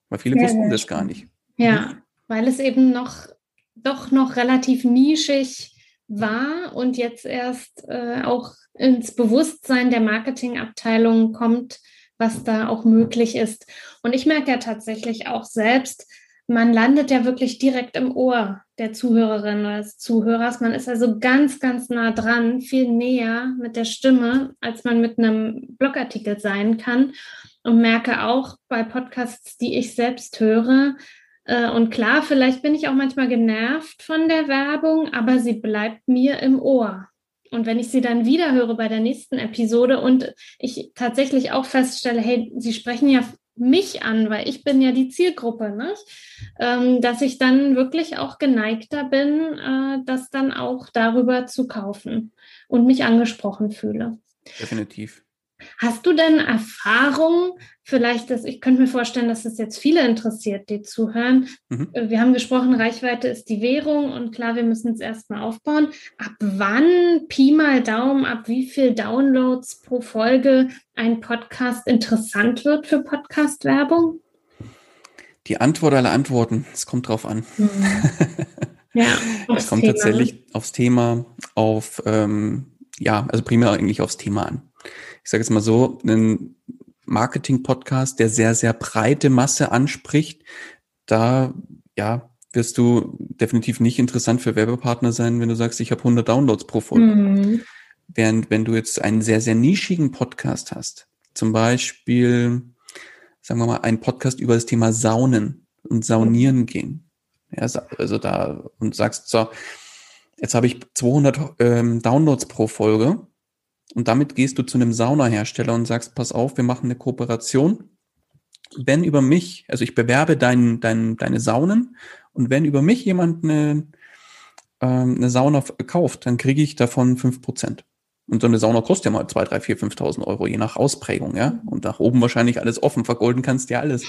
Weil viele ja, wussten das gar nicht. Ja, mhm. Weil es eben noch doch noch relativ nischig war und jetzt erst äh, auch ins Bewusstsein der Marketingabteilung kommt, was da auch möglich ist. Und ich merke ja tatsächlich auch selbst, man landet ja wirklich direkt im Ohr der Zuhörerin oder des Zuhörers. Man ist also ganz, ganz nah dran, viel näher mit der Stimme, als man mit einem Blogartikel sein kann. Und merke auch bei Podcasts, die ich selbst höre, und klar, vielleicht bin ich auch manchmal genervt von der Werbung, aber sie bleibt mir im Ohr. Und wenn ich sie dann wieder höre bei der nächsten Episode und ich tatsächlich auch feststelle, hey, sie sprechen ja mich an, weil ich bin ja die Zielgruppe, ne? Ähm, dass ich dann wirklich auch geneigter bin, äh, das dann auch darüber zu kaufen und mich angesprochen fühle. Definitiv. Hast du denn Erfahrung, vielleicht, dass ich könnte mir vorstellen, dass das jetzt viele interessiert, die zuhören. Mhm. Äh, wir haben gesprochen, Reichweite ist die Währung und klar, wir müssen es erstmal aufbauen. Ab wann, Pi mal Daumen, ab wie viel Downloads pro Folge ein Podcast interessant wird für Podcast-Werbung? Die Antwort aller Antworten, es kommt drauf an. Mhm. *laughs* Ja, es kommt Thema. tatsächlich aufs Thema, auf, ähm, ja, also primär eigentlich aufs Thema an ich sage jetzt mal so, einen Marketing-Podcast, der sehr, sehr breite Masse anspricht, da ja, wirst du definitiv nicht interessant für Werbepartner sein, wenn du sagst, ich habe 100 Downloads pro Folge. Mhm. Während wenn du jetzt einen sehr, sehr nischigen Podcast hast, zum Beispiel, sagen wir mal, einen Podcast über das Thema Saunen und Saunieren gehen, ja, also da und sagst so, jetzt habe ich 200 ähm, Downloads pro Folge, und damit gehst du zu einem Saunahersteller und sagst, pass auf, wir machen eine Kooperation. Wenn über mich, also ich bewerbe dein, dein, deine Saunen und wenn über mich jemand eine, ähm, eine Sauna kauft, dann kriege ich davon fünf Prozent. Und so eine Sauna kostet ja mal zwei, drei, vier, 5.000 Euro, je nach Ausprägung, ja. Und nach oben wahrscheinlich alles offen, vergolden kannst du ja alles.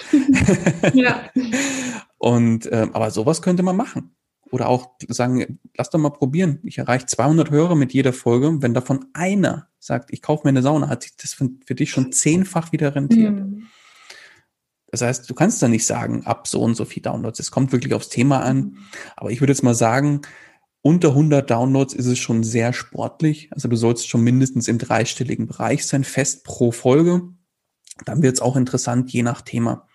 *laughs* ja. *laughs* Und, äh, aber sowas könnte man machen. Oder auch sagen, lass doch mal probieren. Ich erreiche 200 Hörer mit jeder Folge. Wenn davon einer sagt, ich kaufe mir eine Sauna, hat sich das für, für dich schon zehnfach wieder rentiert. Mhm. Das heißt, du kannst da nicht sagen, ab so und so viel Downloads. Es kommt wirklich aufs Thema an. Mhm. Aber ich würde jetzt mal sagen, unter 100 Downloads ist es schon sehr sportlich. Also du sollst schon mindestens im dreistelligen Bereich sein, fest pro Folge. Dann wird es auch interessant, je nach Thema.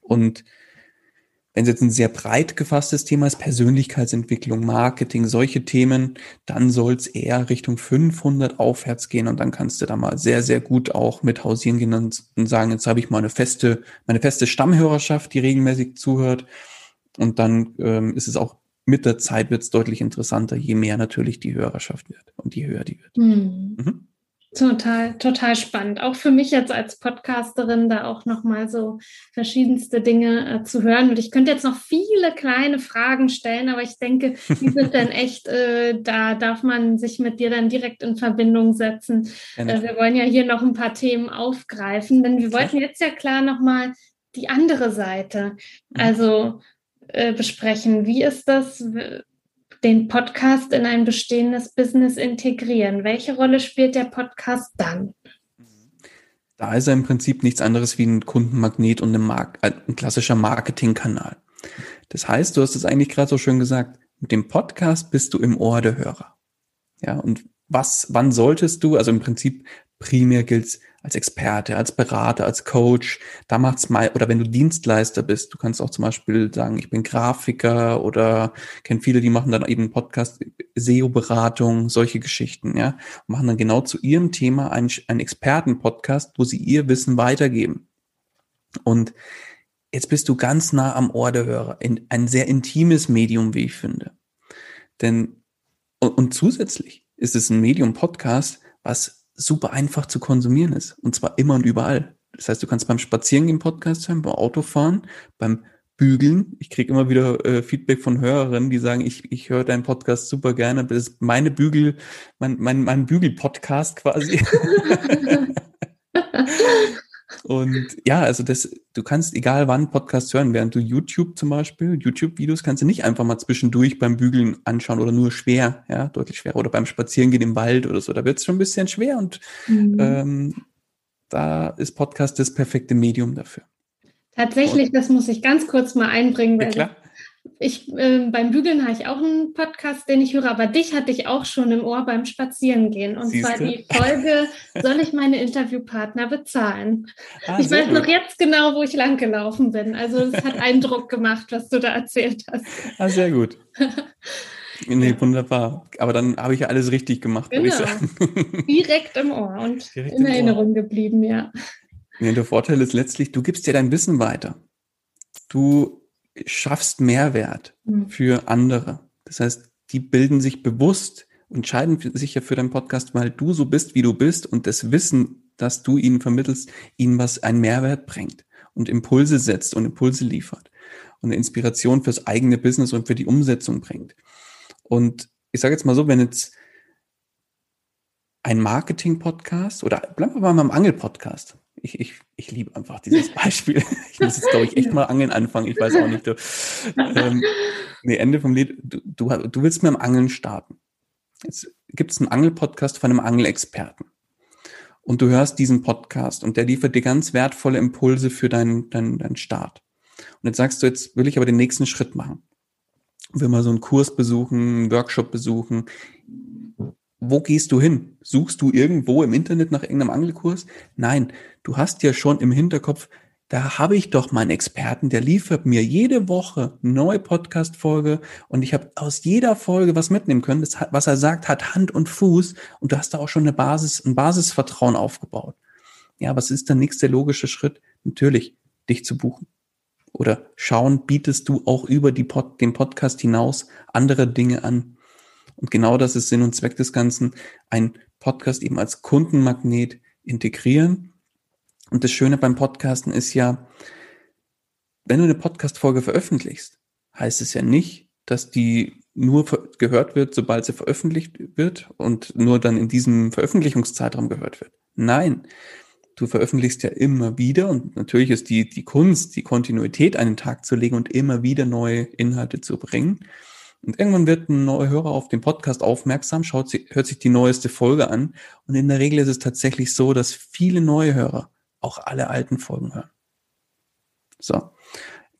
Und wenn es jetzt ein sehr breit gefasstes Thema ist, Persönlichkeitsentwicklung, Marketing, solche Themen, dann soll es eher Richtung 500 aufwärts gehen und dann kannst du da mal sehr, sehr gut auch mit hausieren gehen und, sagen, jetzt habe ich mal eine feste, meine feste Stammhörerschaft, die regelmäßig zuhört und dann ähm, ist es auch mit der Zeit wird es deutlich interessanter, je mehr natürlich die Hörerschaft wird und je höher die wird. Mhm. Mhm. Total, total spannend. Auch für mich jetzt als Podcasterin da auch nochmal so verschiedenste Dinge äh, zu hören. Und ich könnte jetzt noch viele kleine Fragen stellen, aber ich denke, die sind *laughs* dann echt, äh, da darf man sich mit dir dann direkt in Verbindung setzen. Äh, wir wollen ja hier noch ein paar Themen aufgreifen, denn wir wollten jetzt ja klar nochmal die andere Seite, mhm. also äh, besprechen. Wie ist das? Den Podcast in ein bestehendes Business integrieren? Welche Rolle spielt der Podcast dann? Da ist er im Prinzip nichts anderes wie ein Kundenmagnet und ein, Mark äh, ein klassischer Marketingkanal. Das heißt, du hast es eigentlich gerade so schön gesagt, mit dem Podcast bist du im Ohr der Hörer. Ja, und was, wann solltest du, also im Prinzip primär gilt als Experte, als Berater, als Coach, da macht's mal, oder wenn du Dienstleister bist, du kannst auch zum Beispiel sagen, ich bin Grafiker oder kenne viele, die machen dann eben Podcast, SEO-Beratung, solche Geschichten, ja, und machen dann genau zu ihrem Thema einen, einen Experten-Podcast, wo sie ihr Wissen weitergeben. Und jetzt bist du ganz nah am Ohr der Hörer, in ein sehr intimes Medium, wie ich finde. Denn, und, und zusätzlich ist es ein Medium-Podcast, was super einfach zu konsumieren ist. Und zwar immer und überall. Das heißt, du kannst beim Spazierengehen Podcast hören, beim Autofahren, beim bügeln. Ich kriege immer wieder äh, Feedback von Hörerinnen, die sagen, ich, ich höre deinen Podcast super gerne. Das ist meine Bügel, mein, mein, mein Bügel-Podcast quasi. *laughs* *laughs* Und ja, also das, du kannst egal wann Podcast hören, während du YouTube zum Beispiel, YouTube-Videos kannst du nicht einfach mal zwischendurch beim Bügeln anschauen oder nur schwer, ja, deutlich schwer oder beim Spazierengehen im Wald oder so. Da wird es schon ein bisschen schwer und mhm. ähm, da ist Podcast das perfekte Medium dafür. Tatsächlich, das muss ich ganz kurz mal einbringen, weil ja, ich äh, beim Bügeln habe ich auch einen Podcast, den ich höre, aber dich hatte ich auch schon im Ohr beim Spazierengehen. Und Siehste? zwar die Folge, soll ich meine Interviewpartner bezahlen? Ah, ich weiß gut. noch jetzt genau, wo ich langgelaufen bin. Also es hat Eindruck gemacht, was du da erzählt hast. Ah, sehr gut. *laughs* Nee, wunderbar. Aber dann habe ich ja alles richtig gemacht, genau. würde ich genau. sagen. *laughs* Direkt im Ohr und Direkt in Erinnerung Ohr. geblieben, ja. Nee, der Vorteil ist letztlich, du gibst dir dein Wissen weiter. Du schaffst Mehrwert mhm. für andere. Das heißt, die bilden sich bewusst, entscheiden sich ja für deinen Podcast, weil du so bist, wie du bist und das Wissen, das du ihnen vermittelst, ihnen was einen Mehrwert bringt und Impulse setzt und Impulse liefert und eine Inspiration fürs eigene Business und für die Umsetzung bringt. Und ich sage jetzt mal so, wenn jetzt ein Marketing-Podcast oder bleiben wir mal beim Angel-Podcast ich, ich, ich liebe einfach dieses Beispiel. *laughs* Ich muss jetzt, glaube ich, echt mal Angeln anfangen. Ich weiß auch nicht. Du, ähm, nee, Ende vom Lied. Du, du, du willst mit dem Angeln starten. Jetzt gibt es einen Angel-Podcast von einem Angelexperten. Und du hörst diesen Podcast und der liefert dir ganz wertvolle Impulse für deinen, deinen, deinen Start. Und jetzt sagst du, jetzt will ich aber den nächsten Schritt machen. Will mal so einen Kurs besuchen, einen Workshop besuchen wo gehst du hin? Suchst du irgendwo im Internet nach irgendeinem Angelkurs? Nein, du hast ja schon im Hinterkopf, da habe ich doch meinen Experten, der liefert mir jede Woche neue Podcast-Folge und ich habe aus jeder Folge was mitnehmen können. Das was er sagt, hat Hand und Fuß und du hast da auch schon eine Basis, ein Basisvertrauen aufgebaut. Ja, was ist der nächste logische Schritt? Natürlich, dich zu buchen. Oder schauen, bietest du auch über die Pod, den Podcast hinaus andere Dinge an, und genau das ist Sinn und Zweck des Ganzen, ein Podcast eben als Kundenmagnet integrieren. Und das Schöne beim Podcasten ist ja, wenn du eine Podcast-Folge veröffentlichst, heißt es ja nicht, dass die nur gehört wird, sobald sie veröffentlicht wird und nur dann in diesem Veröffentlichungszeitraum gehört wird. Nein, du veröffentlichst ja immer wieder und natürlich ist die, die Kunst, die Kontinuität den Tag zu legen und immer wieder neue Inhalte zu bringen. Und irgendwann wird ein neuer Hörer auf den Podcast aufmerksam, schaut sie, hört sich die neueste Folge an. Und in der Regel ist es tatsächlich so, dass viele neue Hörer auch alle alten Folgen hören. So.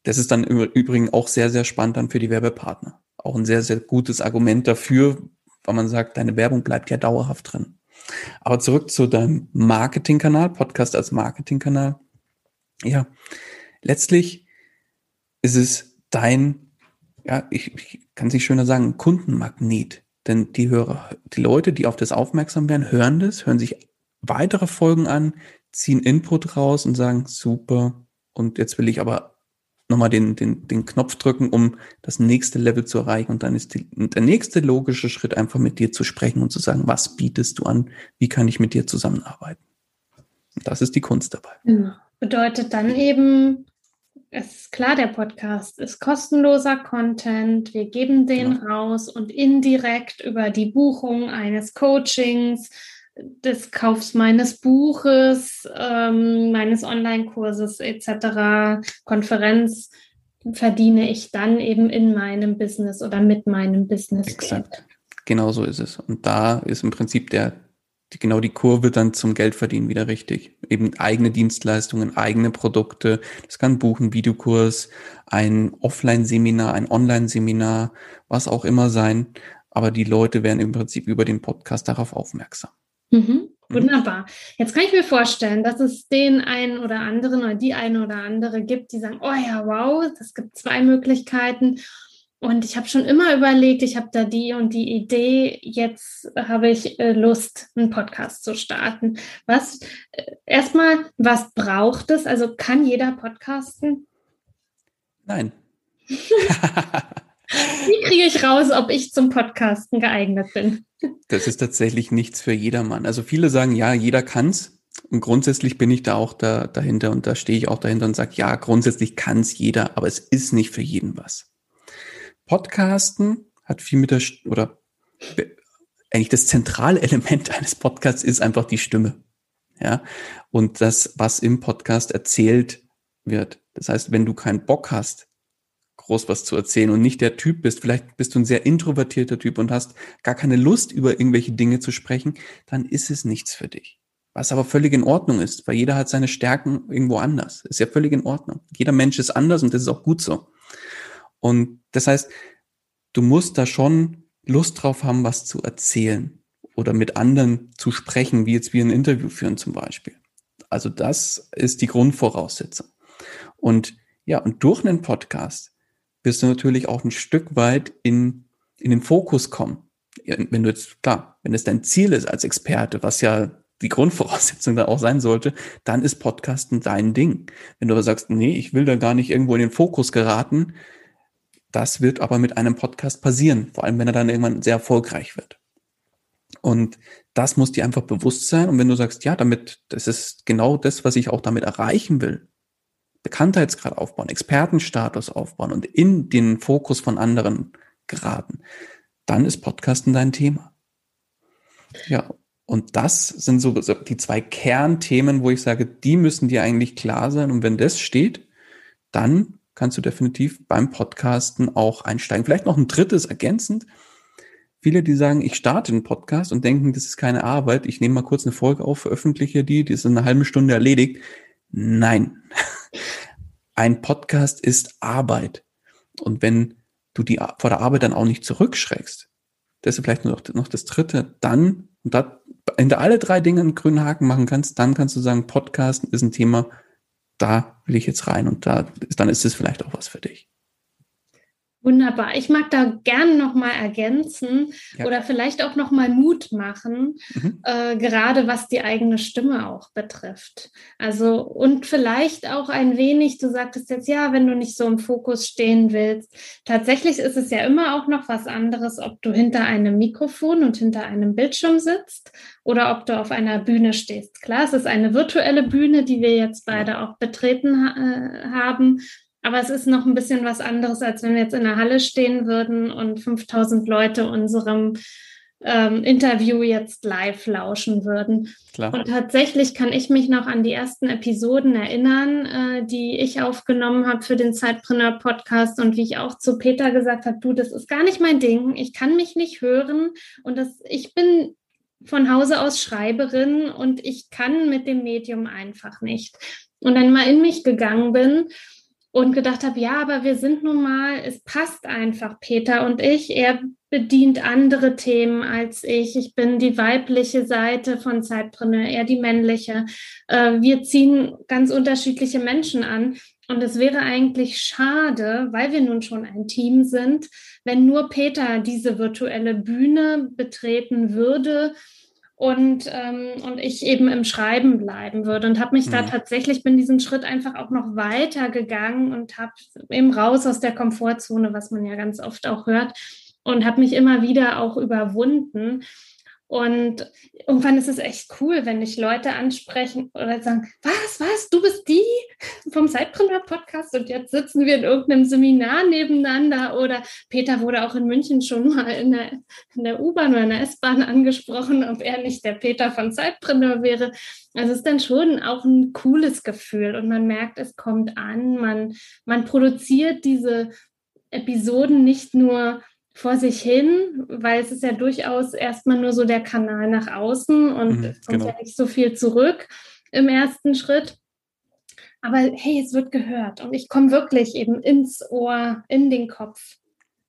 Das ist dann im Übrigen auch sehr, sehr spannend dann für die Werbepartner. Auch ein sehr, sehr gutes Argument dafür, weil man sagt, deine Werbung bleibt ja dauerhaft drin. Aber zurück zu deinem Marketingkanal, Podcast als Marketingkanal. Ja, letztlich ist es dein ja, ich, ich kann es nicht schöner sagen, Kundenmagnet. Denn die Hörer, die Leute, die auf das aufmerksam werden, hören das, hören sich weitere Folgen an, ziehen Input raus und sagen, super, und jetzt will ich aber nochmal den, den, den Knopf drücken, um das nächste Level zu erreichen. Und dann ist die, der nächste logische Schritt einfach mit dir zu sprechen und zu sagen, was bietest du an? Wie kann ich mit dir zusammenarbeiten? Das ist die Kunst dabei. Genau. Bedeutet dann eben es ist klar, der Podcast ist kostenloser Content. Wir geben den genau. raus und indirekt über die Buchung eines Coachings, des Kaufs meines Buches, ähm, meines Online-Kurses etc., Konferenz verdiene ich dann eben in meinem Business oder mit meinem Business. Exakt. Genau so ist es. Und da ist im Prinzip der, die, genau die Kurve dann zum Geldverdienen wieder richtig. Eben eigene Dienstleistungen, eigene Produkte. Das kann buchen, Videokurs, ein Offline-Seminar, ein Online-Seminar, was auch immer sein. Aber die Leute werden im Prinzip über den Podcast darauf aufmerksam. Mhm. mhm. Wunderbar. Jetzt kann ich mir vorstellen, dass es den einen oder anderen oder die eine oder andere gibt, die sagen, oh ja, wow, es gibt zwei Möglichkeiten. Und ich habe schon immer überlegt, ich habe da die und die Idee, jetzt habe ich äh, Lust, einen Podcast zu starten. Was äh, erstmal, was braucht es? Also kann jeder podcasten? Nein. *laughs* Wie kriege ich raus, ob ich zum Podcasten geeignet bin? Das ist tatsächlich nichts für jedermann. Also viele sagen, ja, jeder kann's. Und grundsätzlich bin ich da auch da, dahinter und da stehe ich auch dahinter und sage, ja, grundsätzlich kann es jeder, aber es ist nicht für jeden was. Podcasten hat viel mit der, oder eigentlich das zentrale Element eines Podcasts ist einfach die Stimme. Ja, und das, was im Podcast erzählt wird. Das heißt, wenn du keinen Bock hast, groß was zu erzählen und nicht der Typ bist, vielleicht bist du ein sehr introvertierter Typ und hast gar keine Lust, über irgendwelche Dinge zu sprechen, dann ist es nichts für dich. Was aber völlig in Ordnung ist, weil jeder hat seine Stärken irgendwo anders. Ist ja völlig in Ordnung. Jeder Mensch ist anders und das ist auch gut so. Und das heißt, du musst da schon Lust drauf haben, was zu erzählen oder mit anderen zu sprechen, wie jetzt wir ein Interview führen zum Beispiel. Also das ist die Grundvoraussetzung. Und ja, und durch einen Podcast wirst du natürlich auch ein Stück weit in, in den Fokus kommen. Wenn du jetzt, klar, wenn es dein Ziel ist als Experte, was ja die Grundvoraussetzung *laughs* da auch sein sollte, dann ist Podcasten dein Ding. Wenn du aber sagst, nee, ich will da gar nicht irgendwo in den Fokus geraten, das wird aber mit einem Podcast passieren, vor allem wenn er dann irgendwann sehr erfolgreich wird. Und das muss dir einfach bewusst sein. Und wenn du sagst, ja, damit, das ist genau das, was ich auch damit erreichen will, Bekanntheitsgrad aufbauen, Expertenstatus aufbauen und in den Fokus von anderen geraten, dann ist Podcasten dein Thema. Ja, und das sind so die zwei Kernthemen, wo ich sage, die müssen dir eigentlich klar sein. Und wenn das steht, dann kannst du definitiv beim Podcasten auch einsteigen. Vielleicht noch ein drittes ergänzend. Viele, die sagen, ich starte einen Podcast und denken, das ist keine Arbeit. Ich nehme mal kurz eine Folge auf, veröffentliche die, die ist in einer halben Stunde erledigt. Nein. *laughs* Ein Podcast ist Arbeit. Und wenn du die vor der Arbeit dann auch nicht zurückschreckst, das ist vielleicht noch, noch das dritte, dann, und da, wenn du alle drei Dinge einen grünen Haken machen kannst, dann kannst du sagen, Podcasten ist ein Thema, da will ich jetzt rein und da, dann ist es vielleicht auch was für dich. Wunderbar. Ich mag da gern noch mal ergänzen ja. oder vielleicht auch noch mal Mut machen, mhm. äh, gerade was die eigene Stimme auch betrifft. Also und vielleicht auch ein wenig. Du sagtest jetzt ja, wenn du nicht so im Fokus stehen willst. Tatsächlich ist es ja immer auch noch was anderes, ob du hinter einem Mikrofon und hinter einem Bildschirm sitzt oder ob du auf einer Bühne stehst. Klar, es ist eine virtuelle Bühne, die wir jetzt beide auch betreten ha äh, haben aber es ist noch ein bisschen was anderes, als wenn wir jetzt in der Halle stehen würden und 5000 Leute unserem ähm, Interview jetzt live lauschen würden. Klar. Und tatsächlich kann ich mich noch an die ersten Episoden erinnern, äh, die ich aufgenommen habe für den Zeitpreneur Podcast und wie ich auch zu Peter gesagt habe, du, das ist gar nicht mein Ding. Ich kann mich nicht hören und das, ich bin von Hause aus Schreiberin und ich kann mit dem Medium einfach nicht. Und dann mal in mich gegangen bin und gedacht habe, ja, aber wir sind nun mal, es passt einfach, Peter und ich. Er bedient andere Themen als ich. Ich bin die weibliche Seite von Zeitpreneur, er die männliche. Äh, wir ziehen ganz unterschiedliche Menschen an. Und es wäre eigentlich schade, weil wir nun schon ein Team sind, wenn nur Peter diese virtuelle Bühne betreten würde und, ähm, und ich eben im Schreiben bleiben würde und habe mich mhm. da tatsächlich, bin diesen Schritt einfach auch noch weiter gegangen und habe eben raus aus der Komfortzone, was man ja ganz oft auch hört und habe mich immer wieder auch überwunden und irgendwann ist es echt cool, wenn dich Leute ansprechen oder sagen, was, was, du bist die vom Sidepreneur Podcast und jetzt sitzen wir in irgendeinem Seminar nebeneinander oder Peter wurde auch in München schon mal in der, in der U-Bahn oder in der S-Bahn angesprochen, ob er nicht der Peter von Sidepreneur wäre. Also es ist dann schon auch ein cooles Gefühl und man merkt, es kommt an, man, man produziert diese Episoden nicht nur vor sich hin, weil es ist ja durchaus erstmal nur so der Kanal nach außen und mhm, es kommt genau. ja nicht so viel zurück im ersten Schritt. Aber hey, es wird gehört und ich komme wirklich eben ins Ohr, in den Kopf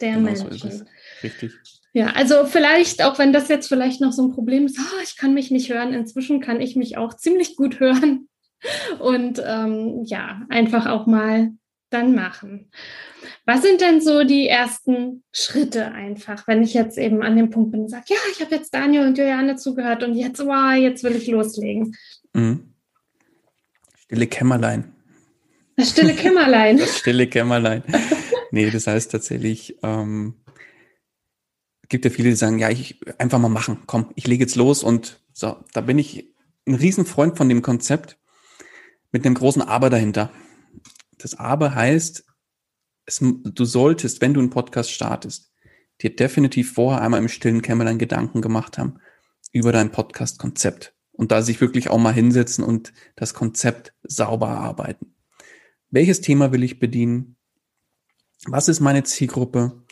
der genau Menschen. So. Richtig. Ja, also vielleicht, auch wenn das jetzt vielleicht noch so ein Problem ist, oh, ich kann mich nicht hören, inzwischen kann ich mich auch ziemlich gut *laughs* hören und ähm, ja, einfach auch mal dann machen. Was sind denn so die ersten Schritte einfach, wenn ich jetzt eben an dem Punkt bin und sage, ja, ich habe jetzt Daniel und Juliane zugehört und jetzt, wow, jetzt will ich loslegen. Mhm. Stille Kämmerlein. Das stille Kämmerlein. *laughs* das stille Kämmerlein. Nee, das heißt tatsächlich, ähm, gibt ja viele, die sagen, ja, ich einfach mal machen, komm, ich lege jetzt los und so, da bin ich ein Riesenfreund von dem Konzept mit einem großen Aber dahinter. Das Aber heißt, es, du solltest, wenn du einen Podcast startest, dir definitiv vorher einmal im stillen Kämmerlein Gedanken gemacht haben über dein Podcast-Konzept und da sich wirklich auch mal hinsetzen und das Konzept sauber arbeiten. Welches Thema will ich bedienen? Was ist meine Zielgruppe?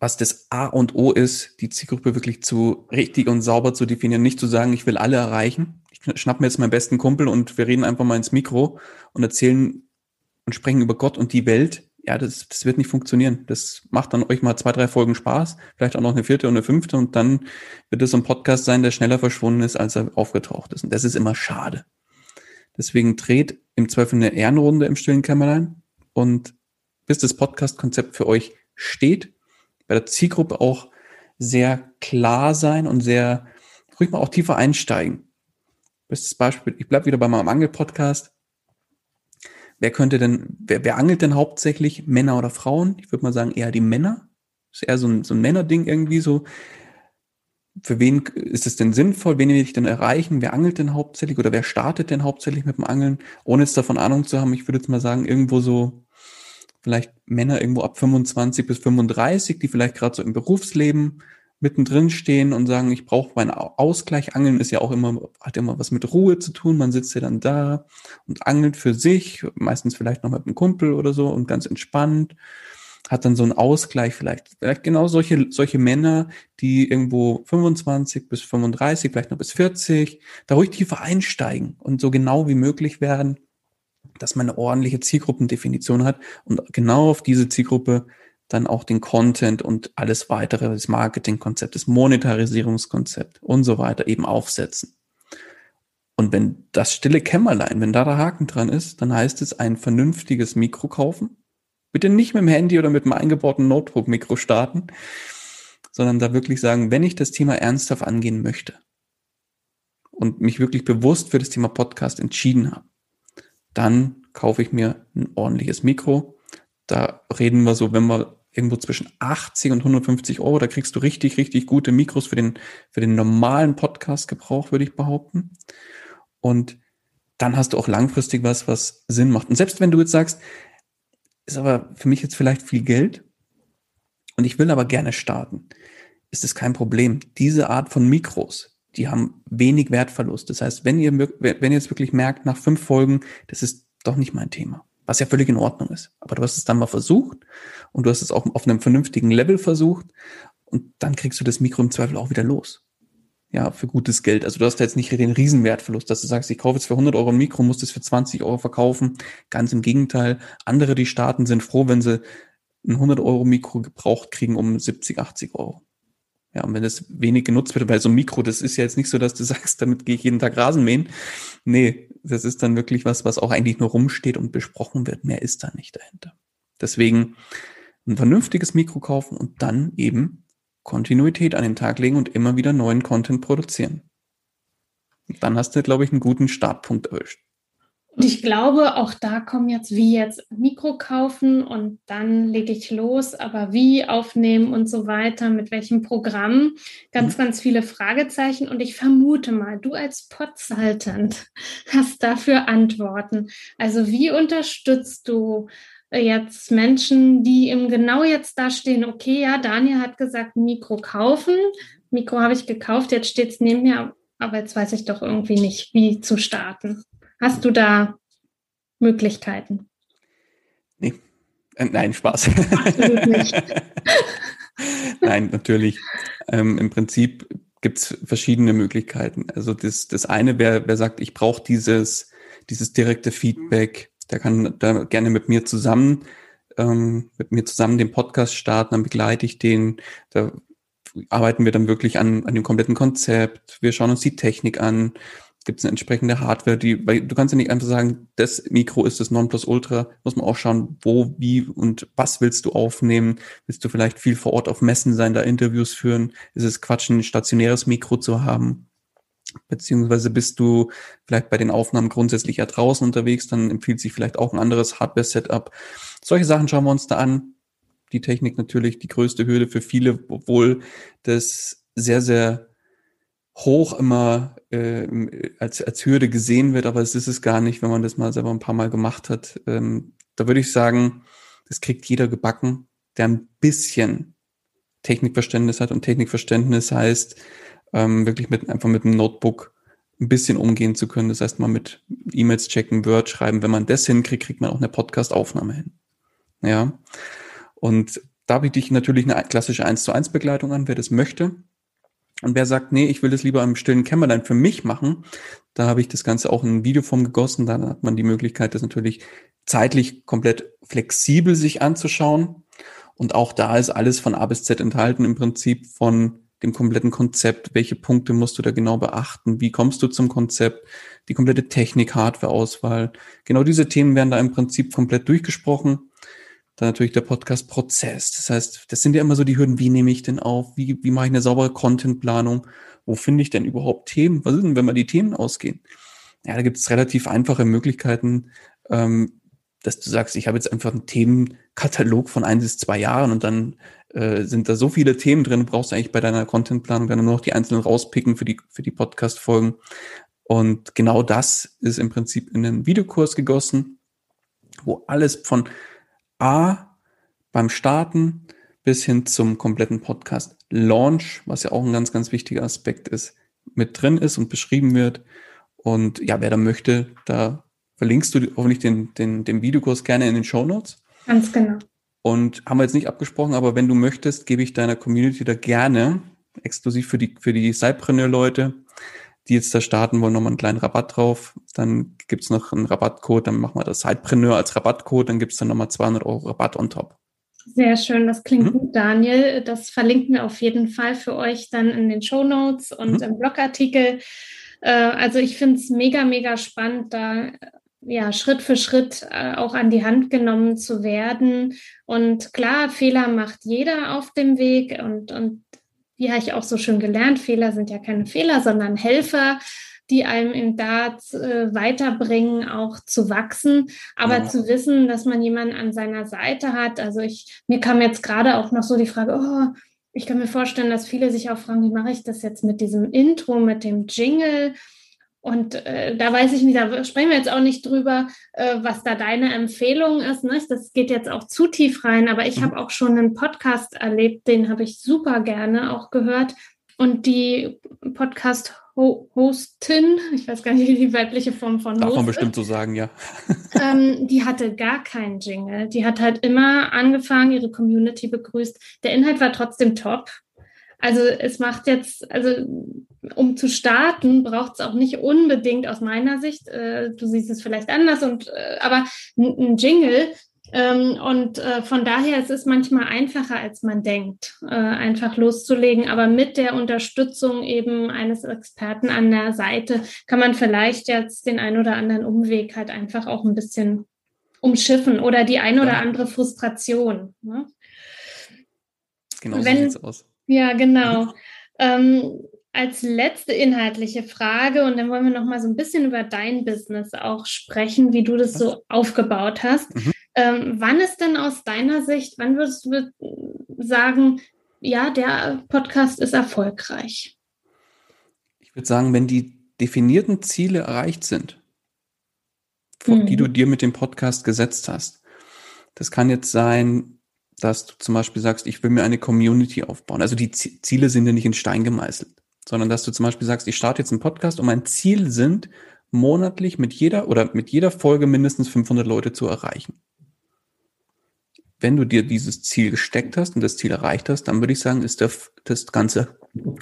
Was das A und O ist, die Zielgruppe wirklich zu richtig und sauber zu definieren, nicht zu sagen, ich will alle erreichen. Ich schnapp mir jetzt meinen besten Kumpel und wir reden einfach mal ins Mikro und erzählen und sprechen über Gott und die Welt ja, das, das wird nicht funktionieren. Das macht dann euch mal zwei, drei Folgen Spaß, vielleicht auch noch eine vierte und eine fünfte und dann wird es so ein Podcast sein, der schneller verschwunden ist, als er aufgetaucht ist. Und das ist immer schade. Deswegen dreht im Zweifel eine Ehrenrunde im stillen Kämmerlein und bis das Podcast-Konzept für euch steht, bei der Zielgruppe auch sehr klar sein und sehr ruhig mal auch tiefer einsteigen. Bestes Beispiel, ich bleib wieder bei meinem Angel-Podcast. Wer könnte denn, wer, wer angelt denn hauptsächlich, Männer oder Frauen? Ich würde mal sagen eher die Männer. Ist eher so ein, so ein Männerding irgendwie so. Für wen ist es denn sinnvoll? Wen will ich denn erreichen? Wer angelt denn hauptsächlich oder wer startet denn hauptsächlich mit dem Angeln? Ohne jetzt davon Ahnung zu haben, ich würde jetzt mal sagen, irgendwo so vielleicht Männer irgendwo ab 25 bis 35, die vielleicht gerade so im Berufsleben mittendrin stehen und sagen, ich brauche meinen Ausgleich. Angeln ist ja auch immer, hat immer was mit Ruhe zu tun. Man sitzt ja dann da und angelt für sich, meistens vielleicht noch mit einem Kumpel oder so und ganz entspannt. Hat dann so einen Ausgleich vielleicht. Vielleicht genau solche, solche Männer, die irgendwo 25 bis 35, vielleicht noch bis 40, da ruhig tiefer einsteigen und so genau wie möglich werden, dass man eine ordentliche Zielgruppendefinition hat und genau auf diese Zielgruppe dann auch den Content und alles weitere, das Marketingkonzept, das Monetarisierungskonzept und so weiter eben aufsetzen. Und wenn das stille Kämmerlein, wenn da der Haken dran ist, dann heißt es ein vernünftiges Mikro kaufen. Bitte nicht mit dem Handy oder mit dem eingebauten Notebook-Mikro starten, sondern da wirklich sagen, wenn ich das Thema ernsthaft angehen möchte und mich wirklich bewusst für das Thema Podcast entschieden habe, dann kaufe ich mir ein ordentliches Mikro. Da reden wir so, wenn wir irgendwo zwischen 80 und 150 Euro. Da kriegst du richtig, richtig gute Mikros für den, für den normalen Podcast-Gebrauch, würde ich behaupten. Und dann hast du auch langfristig was, was Sinn macht. Und selbst wenn du jetzt sagst, ist aber für mich jetzt vielleicht viel Geld und ich will aber gerne starten, ist es kein Problem. Diese Art von Mikros, die haben wenig Wertverlust. Das heißt, wenn ihr, wenn ihr jetzt wirklich merkt, nach fünf Folgen, das ist doch nicht mein Thema, was ja völlig in Ordnung ist. Aber du hast es dann mal versucht und du hast es auch auf einem vernünftigen Level versucht und dann kriegst du das Mikro im Zweifel auch wieder los. Ja, für gutes Geld. Also du hast da jetzt nicht den Riesenwertverlust, dass du sagst, ich kaufe jetzt für 100 Euro ein Mikro, muss das für 20 Euro verkaufen. Ganz im Gegenteil. Andere, die starten, sind froh, wenn sie ein 100 Euro Mikro gebraucht kriegen um 70, 80 Euro. Ja, und wenn das wenig genutzt wird, weil so ein Mikro, das ist ja jetzt nicht so, dass du sagst, damit gehe ich jeden Tag Rasen mähen. Nee, das ist dann wirklich was, was auch eigentlich nur rumsteht und besprochen wird. Mehr ist da nicht dahinter. Deswegen ein vernünftiges Mikro kaufen und dann eben Kontinuität an den Tag legen und immer wieder neuen Content produzieren. Dann hast du, glaube ich, einen guten Startpunkt erwischt. Und ich glaube, auch da kommen jetzt wie jetzt Mikro kaufen und dann lege ich los, aber wie aufnehmen und so weiter, mit welchem Programm, ganz, mhm. ganz viele Fragezeichen. Und ich vermute mal, du als Podsaltant hast dafür Antworten. Also wie unterstützt du jetzt Menschen, die eben genau jetzt da stehen, okay, ja, Daniel hat gesagt, Mikro kaufen, Mikro habe ich gekauft, jetzt steht es neben mir, aber jetzt weiß ich doch irgendwie nicht, wie zu starten. Hast du da Möglichkeiten? Nee. Äh, nein, Spaß. *laughs* nein, natürlich. Ähm, Im Prinzip gibt es verschiedene Möglichkeiten. Also das, das eine, wer, wer sagt, ich brauche dieses, dieses direkte Feedback, der kann da gerne mit mir zusammen, ähm, mit mir zusammen den Podcast starten, dann begleite ich den. Da arbeiten wir dann wirklich an, an dem kompletten Konzept. Wir schauen uns die Technik an. Gibt es eine entsprechende Hardware, die, weil du kannst ja nicht einfach sagen, das Mikro ist das Nonplusultra, muss man auch schauen, wo, wie und was willst du aufnehmen? Willst du vielleicht viel vor Ort auf Messen sein, da Interviews führen? Ist es Quatsch, ein stationäres Mikro zu haben? beziehungsweise bist du vielleicht bei den Aufnahmen grundsätzlich ja draußen unterwegs, dann empfiehlt sich vielleicht auch ein anderes Hardware-Setup. Solche Sachen schauen wir uns da an. Die Technik natürlich die größte Hürde für viele, obwohl das sehr, sehr hoch immer äh, als, als Hürde gesehen wird, aber es ist es gar nicht, wenn man das mal selber ein paar Mal gemacht hat. Ähm, da würde ich sagen, das kriegt jeder gebacken, der ein bisschen Technikverständnis hat. Und Technikverständnis heißt, ähm, wirklich mit, einfach mit einem Notebook ein bisschen umgehen zu können. Das heißt, mal mit E-Mails checken, Word schreiben. Wenn man das hinkriegt, kriegt man auch eine Podcast-Aufnahme hin. Ja. Und da biete ich natürlich eine klassische 1 zu 1 Begleitung an, wer das möchte. Und wer sagt, nee, ich will das lieber im stillen Kämmerlein für mich machen, da habe ich das Ganze auch in Videoform gegossen. Da hat man die Möglichkeit, das natürlich zeitlich komplett flexibel sich anzuschauen. Und auch da ist alles von A bis Z enthalten, im Prinzip von dem kompletten Konzept. Welche Punkte musst du da genau beachten? Wie kommst du zum Konzept? Die komplette Technik, Hardware-Auswahl. Genau diese Themen werden da im Prinzip komplett durchgesprochen. Dann natürlich der Podcast-Prozess. Das heißt, das sind ja immer so die Hürden. Wie nehme ich denn auf? Wie, wie mache ich eine saubere Content-Planung? Wo finde ich denn überhaupt Themen? Was ist denn, wenn wir die Themen ausgehen? Ja, da gibt es relativ einfache Möglichkeiten, ähm, dass du sagst, ich habe jetzt einfach einen Themenkatalog von ein bis zwei Jahren und dann äh, sind da so viele Themen drin, du brauchst eigentlich bei deiner Contentplanung dann nur noch die einzelnen rauspicken für die, für die Podcast-Folgen. Und genau das ist im Prinzip in einen Videokurs gegossen, wo alles von A beim Starten bis hin zum kompletten Podcast Launch, was ja auch ein ganz, ganz wichtiger Aspekt ist, mit drin ist und beschrieben wird. Und ja, wer da möchte, da verlinkst du hoffentlich den, den, den Videokurs gerne in den Show Notes. Ganz genau. Und haben wir jetzt nicht abgesprochen, aber wenn du möchtest, gebe ich deiner Community da gerne, exklusiv für die, für die Cypreneur-Leute, die jetzt da starten wollen, nochmal einen kleinen Rabatt drauf. Dann gibt's noch einen Rabattcode, dann machen wir das Cypreneur als Rabattcode, dann gibt's dann nochmal 200 Euro Rabatt on top. Sehr schön, das klingt mhm. gut, Daniel. Das verlinken wir auf jeden Fall für euch dann in den Show Notes und mhm. im Blogartikel. Äh, also ich finde es mega, mega spannend, da ja, Schritt für Schritt äh, auch an die Hand genommen zu werden. Und klar, Fehler macht jeder auf dem Weg. Und, und wie habe ich auch so schön gelernt, Fehler sind ja keine Fehler, sondern Helfer, die einem im Dart äh, weiterbringen, auch zu wachsen. Aber ja. zu wissen, dass man jemanden an seiner Seite hat. Also ich, mir kam jetzt gerade auch noch so die Frage, oh, ich kann mir vorstellen, dass viele sich auch fragen, wie mache ich das jetzt mit diesem Intro, mit dem Jingle? Und äh, da weiß ich nicht, da sprechen wir jetzt auch nicht drüber, äh, was da deine Empfehlung ist. Ne? Das geht jetzt auch zu tief rein, aber ich mhm. habe auch schon einen Podcast erlebt, den habe ich super gerne auch gehört. Und die Podcast-Hostin, ich weiß gar nicht, wie die weibliche Form von Darf Host man bestimmt so sagen, ja. ähm, *laughs* die hatte gar keinen Jingle. Die hat halt immer angefangen, ihre Community begrüßt. Der Inhalt war trotzdem top. Also es macht jetzt, also um zu starten, braucht es auch nicht unbedingt aus meiner Sicht, äh, du siehst es vielleicht anders, und äh, aber ein Jingle. Ähm, und äh, von daher es ist es manchmal einfacher, als man denkt, äh, einfach loszulegen. Aber mit der Unterstützung eben eines Experten an der Seite kann man vielleicht jetzt den ein oder anderen Umweg halt einfach auch ein bisschen umschiffen oder die ein oder andere Frustration. Ne? Genau so sieht es aus. Ja, genau. Ähm, als letzte inhaltliche Frage und dann wollen wir noch mal so ein bisschen über dein Business auch sprechen, wie du das so aufgebaut hast. Mhm. Ähm, wann ist denn aus deiner Sicht, wann würdest du sagen, ja, der Podcast ist erfolgreich? Ich würde sagen, wenn die definierten Ziele erreicht sind, mhm. die du dir mit dem Podcast gesetzt hast. Das kann jetzt sein, dass du zum Beispiel sagst, ich will mir eine Community aufbauen. Also die Ziele sind ja nicht in Stein gemeißelt sondern dass du zum Beispiel sagst, ich starte jetzt einen Podcast und mein Ziel sind, monatlich mit jeder oder mit jeder Folge mindestens 500 Leute zu erreichen. Wenn du dir dieses Ziel gesteckt hast und das Ziel erreicht hast, dann würde ich sagen, ist das Ganze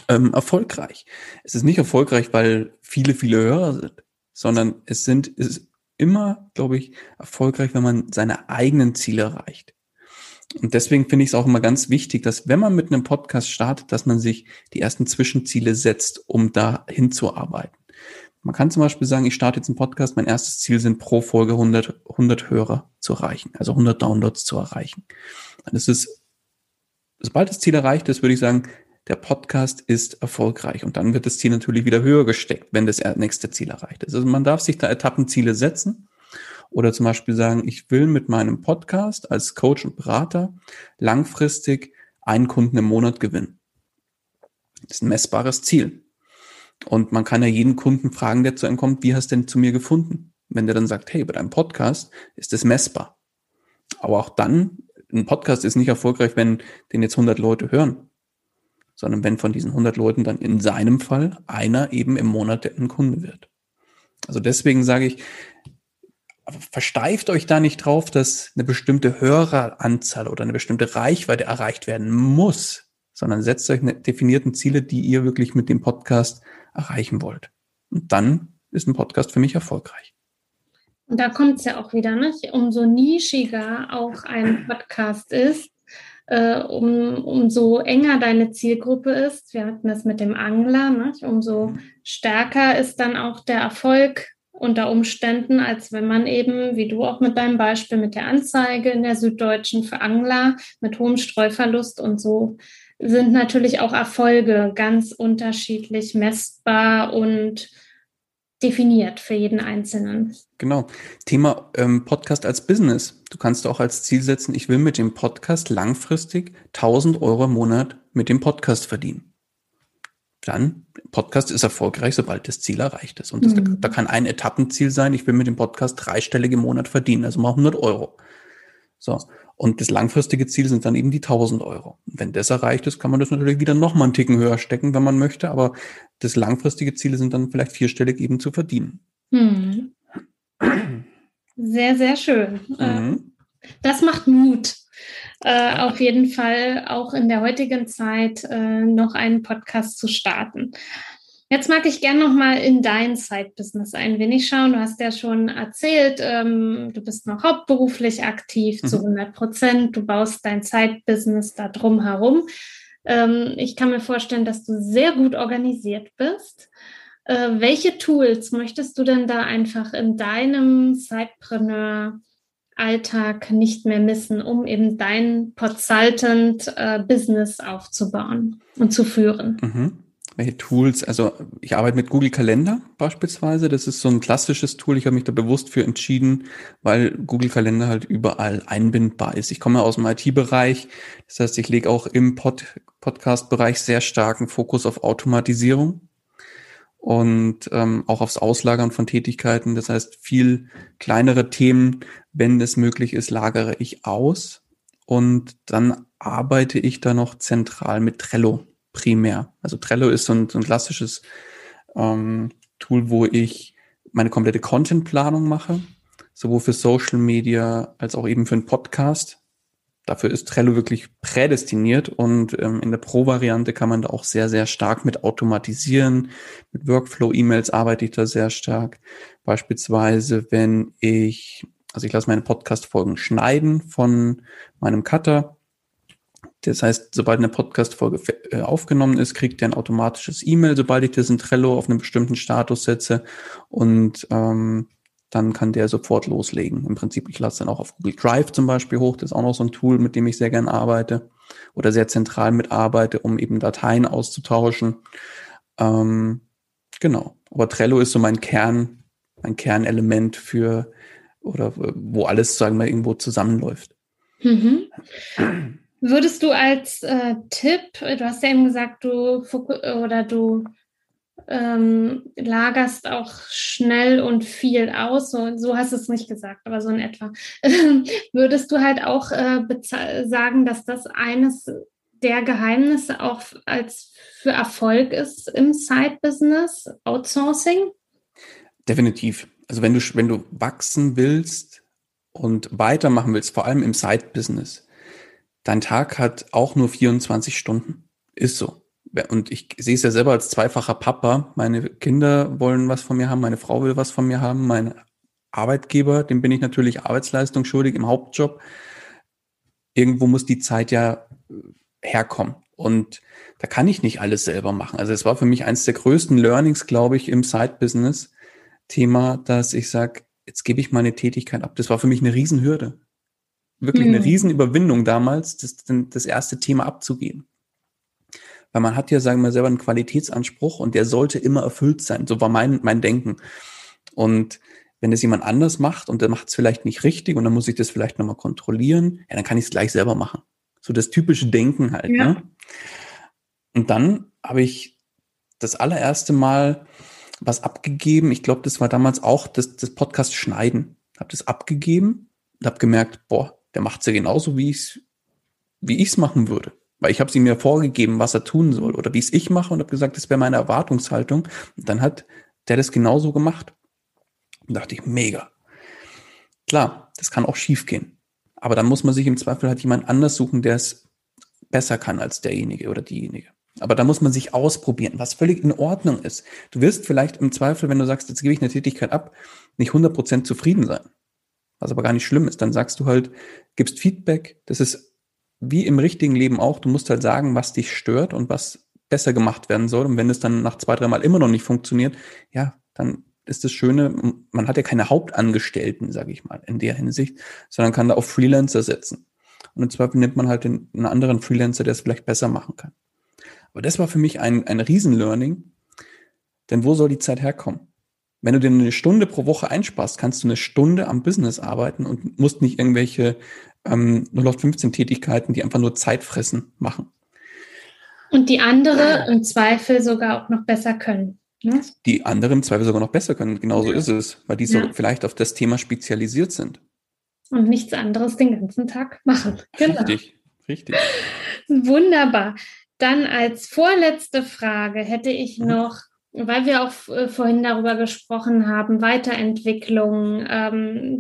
ähm, erfolgreich. Es ist nicht erfolgreich, weil viele, viele Hörer sind, sondern es sind, es ist immer, glaube ich, erfolgreich, wenn man seine eigenen Ziele erreicht. Und deswegen finde ich es auch immer ganz wichtig, dass wenn man mit einem Podcast startet, dass man sich die ersten Zwischenziele setzt, um da hinzuarbeiten. Man kann zum Beispiel sagen, ich starte jetzt einen Podcast, mein erstes Ziel sind pro Folge 100, 100 Hörer zu erreichen, also 100 Downloads zu erreichen. Dann ist sobald das Ziel erreicht ist, würde ich sagen, der Podcast ist erfolgreich und dann wird das Ziel natürlich wieder höher gesteckt, wenn das nächste Ziel erreicht ist. Also man darf sich da Etappenziele setzen oder zum Beispiel sagen, ich will mit meinem Podcast als Coach und Berater langfristig einen Kunden im Monat gewinnen. Das ist ein messbares Ziel. Und man kann ja jeden Kunden fragen, der zu einem kommt, wie hast du denn zu mir gefunden? Wenn der dann sagt, hey, bei deinem Podcast ist es messbar. Aber auch dann, ein Podcast ist nicht erfolgreich, wenn den jetzt 100 Leute hören, sondern wenn von diesen 100 Leuten dann in seinem Fall einer eben im Monat ein Kunde wird. Also deswegen sage ich, versteift euch da nicht drauf, dass eine bestimmte Höreranzahl oder eine bestimmte Reichweite erreicht werden muss, sondern setzt euch eine definierten Ziele, die ihr wirklich mit dem Podcast erreichen wollt. Und dann ist ein Podcast für mich erfolgreich. Und da kommt es ja auch wieder, nicht? Umso nischiger auch ein Podcast ist, äh, um, umso enger deine Zielgruppe ist. Wir hatten das mit dem Angler, nicht? umso stärker ist dann auch der Erfolg unter Umständen, als wenn man eben, wie du auch mit deinem Beispiel mit der Anzeige in der Süddeutschen für Angler mit hohem Streuverlust und so sind natürlich auch Erfolge ganz unterschiedlich messbar und definiert für jeden Einzelnen. Genau. Thema ähm, Podcast als Business. Du kannst auch als Ziel setzen, ich will mit dem Podcast langfristig 1000 Euro im Monat mit dem Podcast verdienen dann Podcast ist erfolgreich, sobald das Ziel erreicht ist. Und das, mhm. da, da, kann ein Etappenziel sein, ich will mit dem Podcast dreistellig im Monat verdienen, also mal 100 Euro. So. Und das langfristige Ziel sind dann eben die 1000 Euro. Wenn das erreicht ist, kann man das natürlich wieder noch mal einen Ticken höher stecken, wenn man möchte. Aber das langfristige Ziel sind dann vielleicht vierstellig eben zu verdienen. Mhm. Sehr, sehr schön. Mhm. Das macht Mut äh, auf jeden Fall auch in der heutigen Zeit äh, noch einen Podcast zu starten. Jetzt mag ich gerne noch mal in dein Side-Business ein wenig schauen. Du hast ja schon erzählt, ähm, du bist noch hauptberuflich aktiv mhm. zu 100 Prozent. Du baust dein Side-Business da drum herum. Ähm, ich kann mir vorstellen, dass du sehr gut organisiert bist. Äh, welche Tools möchtest du denn da einfach in deinem Sidepreneur Alltag nicht mehr missen, um eben dein Consultant-Business äh, aufzubauen und zu führen? Mhm. Welche Tools? Also ich arbeite mit Google Kalender beispielsweise. Das ist so ein klassisches Tool. Ich habe mich da bewusst für entschieden, weil Google Kalender halt überall einbindbar ist. Ich komme aus dem IT-Bereich. Das heißt, ich lege auch im Pod Podcast-Bereich sehr starken Fokus auf Automatisierung und ähm, auch aufs Auslagern von Tätigkeiten. Das heißt, viel kleinere Themen, wenn es möglich ist, lagere ich aus und dann arbeite ich da noch zentral mit Trello primär. Also Trello ist so ein, so ein klassisches ähm, Tool, wo ich meine komplette Contentplanung mache, sowohl für Social Media als auch eben für einen Podcast. Dafür ist Trello wirklich prädestiniert und ähm, in der Pro-Variante kann man da auch sehr, sehr stark mit automatisieren. Mit Workflow-E-Mails arbeite ich da sehr stark. Beispielsweise, wenn ich, also ich lasse meine Podcast-Folgen schneiden von meinem Cutter. Das heißt, sobald eine Podcast-Folge äh, aufgenommen ist, kriegt er ein automatisches E-Mail, sobald ich das in Trello auf einen bestimmten Status setze. Und ähm, dann kann der sofort loslegen. Im Prinzip, ich lasse dann auch auf Google Drive zum Beispiel hoch. Das ist auch noch so ein Tool, mit dem ich sehr gern arbeite oder sehr zentral mitarbeite, um eben Dateien auszutauschen. Ähm, genau. Aber Trello ist so mein Kern, mein Kernelement für oder wo alles, sagen wir, irgendwo zusammenläuft. Mhm. Würdest du als äh, Tipp, du hast ja eben gesagt, du oder du ähm, lagerst auch schnell und viel aus. So, so hast du es nicht gesagt, aber so in etwa. Würdest du halt auch äh, sagen, dass das eines der Geheimnisse auch als für Erfolg ist im Side-Business, Outsourcing? Definitiv. Also wenn du, wenn du wachsen willst und weitermachen willst, vor allem im Side-Business, dein Tag hat auch nur 24 Stunden. Ist so und ich sehe es ja selber als zweifacher Papa. Meine Kinder wollen was von mir haben, meine Frau will was von mir haben, mein Arbeitgeber, dem bin ich natürlich Arbeitsleistung schuldig im Hauptjob. Irgendwo muss die Zeit ja äh, herkommen. Und da kann ich nicht alles selber machen. Also es war für mich eines der größten Learnings, glaube ich, im Side-Business-Thema, dass ich sage, jetzt gebe ich meine Tätigkeit ab. Das war für mich eine Riesenhürde. Wirklich mhm. eine Riesenüberwindung damals, das, das erste Thema abzugeben. Weil man hat ja, sagen wir selber, einen Qualitätsanspruch und der sollte immer erfüllt sein. So war mein, mein Denken. Und wenn es jemand anders macht und der macht es vielleicht nicht richtig und dann muss ich das vielleicht nochmal kontrollieren, ja, dann kann ich es gleich selber machen. So das typische Denken halt. Ja. Ne? Und dann habe ich das allererste Mal was abgegeben. Ich glaube, das war damals auch das, das Podcast Schneiden. Habe das abgegeben und habe gemerkt, boah, der macht's ja genauso, wie ich's, wie ich's machen würde. Weil ich habe sie mir vorgegeben, was er tun soll oder wie es ich mache und habe gesagt, das wäre meine Erwartungshaltung. Und dann hat der das genauso gemacht. Und dachte ich, mega. Klar, das kann auch schief gehen. Aber dann muss man sich im Zweifel halt jemand anders suchen, der es besser kann als derjenige oder diejenige. Aber da muss man sich ausprobieren, was völlig in Ordnung ist. Du wirst vielleicht im Zweifel, wenn du sagst, jetzt gebe ich eine Tätigkeit ab, nicht 100% zufrieden sein. Was aber gar nicht schlimm ist. Dann sagst du halt, gibst Feedback. Das ist wie im richtigen Leben auch. Du musst halt sagen, was dich stört und was besser gemacht werden soll. Und wenn es dann nach zwei, dreimal immer noch nicht funktioniert, ja, dann ist das Schöne, man hat ja keine Hauptangestellten, sage ich mal, in der Hinsicht, sondern kann da auf Freelancer setzen. Und im Zweifel nimmt man halt den, einen anderen Freelancer, der es vielleicht besser machen kann. Aber das war für mich ein, ein Riesen-Learning, denn wo soll die Zeit herkommen? Wenn du dir eine Stunde pro Woche einsparst, kannst du eine Stunde am Business arbeiten und musst nicht irgendwelche ähm, 0815 Tätigkeiten, die einfach nur Zeit fressen, machen. Und die andere im Zweifel sogar auch noch besser können. Ne? Die anderen im Zweifel sogar noch besser können. Genauso ja. ist es, weil die so ja. vielleicht auf das Thema spezialisiert sind. Und nichts anderes den ganzen Tag machen. Genau. Richtig, richtig. Wunderbar. Dann als vorletzte Frage hätte ich mhm. noch, weil wir auch äh, vorhin darüber gesprochen haben, Weiterentwicklung, ähm,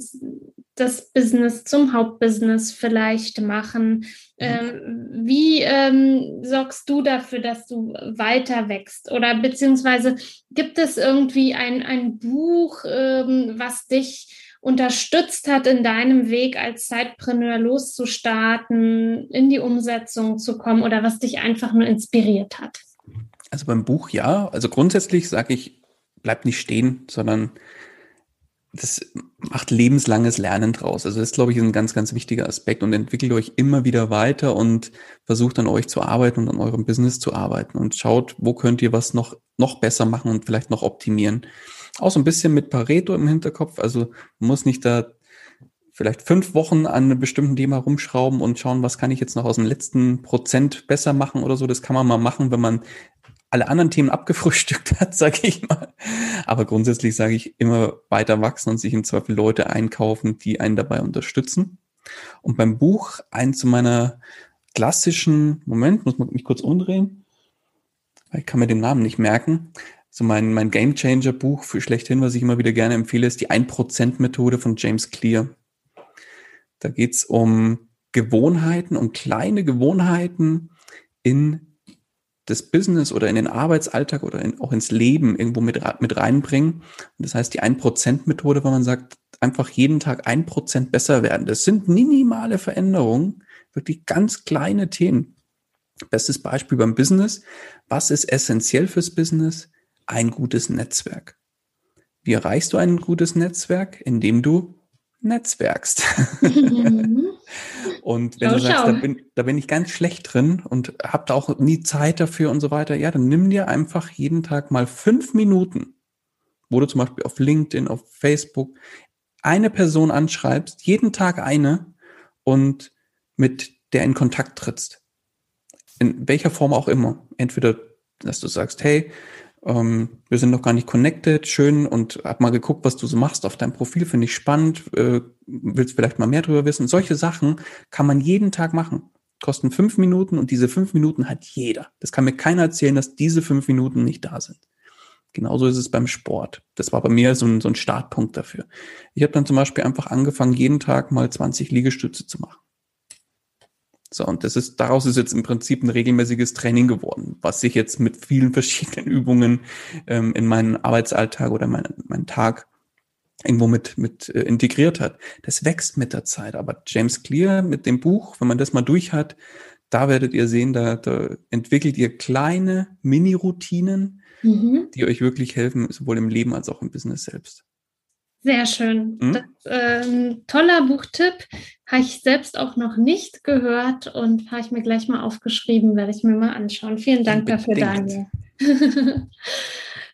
das Business zum Hauptbusiness vielleicht machen. Mhm. Ähm, wie ähm, sorgst du dafür, dass du weiter wächst? Oder beziehungsweise gibt es irgendwie ein, ein Buch, ähm, was dich unterstützt hat, in deinem Weg als Zeitpreneur loszustarten, in die Umsetzung zu kommen oder was dich einfach nur inspiriert hat? Also beim Buch ja. Also grundsätzlich sage ich, bleib nicht stehen, sondern das macht lebenslanges Lernen draus. Also das, glaube ich, ist ein ganz, ganz wichtiger Aspekt und entwickelt euch immer wieder weiter und versucht an euch zu arbeiten und an eurem Business zu arbeiten und schaut, wo könnt ihr was noch, noch besser machen und vielleicht noch optimieren. Auch so ein bisschen mit Pareto im Hinterkopf. Also muss nicht da vielleicht fünf Wochen an einem bestimmten Thema rumschrauben und schauen, was kann ich jetzt noch aus dem letzten Prozent besser machen oder so. Das kann man mal machen, wenn man alle anderen Themen abgefrühstückt *laughs* hat, sage ich mal. Aber grundsätzlich sage ich immer weiter wachsen und sich im Zweifel Leute einkaufen, die einen dabei unterstützen. Und beim Buch, eins meiner klassischen, Moment, muss man mich kurz umdrehen, weil ich kann mir den Namen nicht merken. So mein, mein Game Changer Buch für schlechthin, was ich immer wieder gerne empfehle, ist die 1% Methode von James Clear. Da geht's um Gewohnheiten, um kleine Gewohnheiten in das Business oder in den Arbeitsalltag oder in, auch ins Leben irgendwo mit, mit reinbringen. Und das heißt die 1%-Methode, wo man sagt, einfach jeden Tag 1% besser werden. Das sind minimale Veränderungen, wirklich ganz kleine Themen. Bestes Beispiel beim Business. Was ist essentiell fürs Business? Ein gutes Netzwerk. Wie erreichst du ein gutes Netzwerk? Indem du netzwerkst. Mhm. *laughs* *laughs* und wenn schau, du sagst, da bin, da bin ich ganz schlecht drin und hab da auch nie Zeit dafür und so weiter, ja, dann nimm dir einfach jeden Tag mal fünf Minuten, wo du zum Beispiel auf LinkedIn, auf Facebook eine Person anschreibst, jeden Tag eine und mit der in Kontakt trittst. In welcher Form auch immer. Entweder, dass du sagst, hey, ähm, wir sind noch gar nicht connected, schön und hab mal geguckt, was du so machst auf deinem Profil, finde ich spannend, äh, willst vielleicht mal mehr drüber wissen. Solche Sachen kann man jeden Tag machen. Kosten fünf Minuten und diese fünf Minuten hat jeder. Das kann mir keiner erzählen, dass diese fünf Minuten nicht da sind. Genauso ist es beim Sport. Das war bei mir so ein, so ein Startpunkt dafür. Ich habe dann zum Beispiel einfach angefangen, jeden Tag mal 20 Liegestütze zu machen. So, und das ist, daraus ist jetzt im Prinzip ein regelmäßiges Training geworden, was sich jetzt mit vielen *laughs* verschiedenen Übungen ähm, in meinen Arbeitsalltag oder meinen, meinen Tag irgendwo mit, mit äh, integriert hat. Das wächst mit der Zeit. Aber James Clear mit dem Buch, wenn man das mal durch hat, da werdet ihr sehen, da, da entwickelt ihr kleine Mini-Routinen, mhm. die euch wirklich helfen, sowohl im Leben als auch im Business selbst. Sehr schön. Mhm. Das, äh, toller Buchtipp. Habe ich selbst auch noch nicht gehört und habe ich mir gleich mal aufgeschrieben, werde ich mir mal anschauen. Vielen Dank dafür, Daniel. *laughs*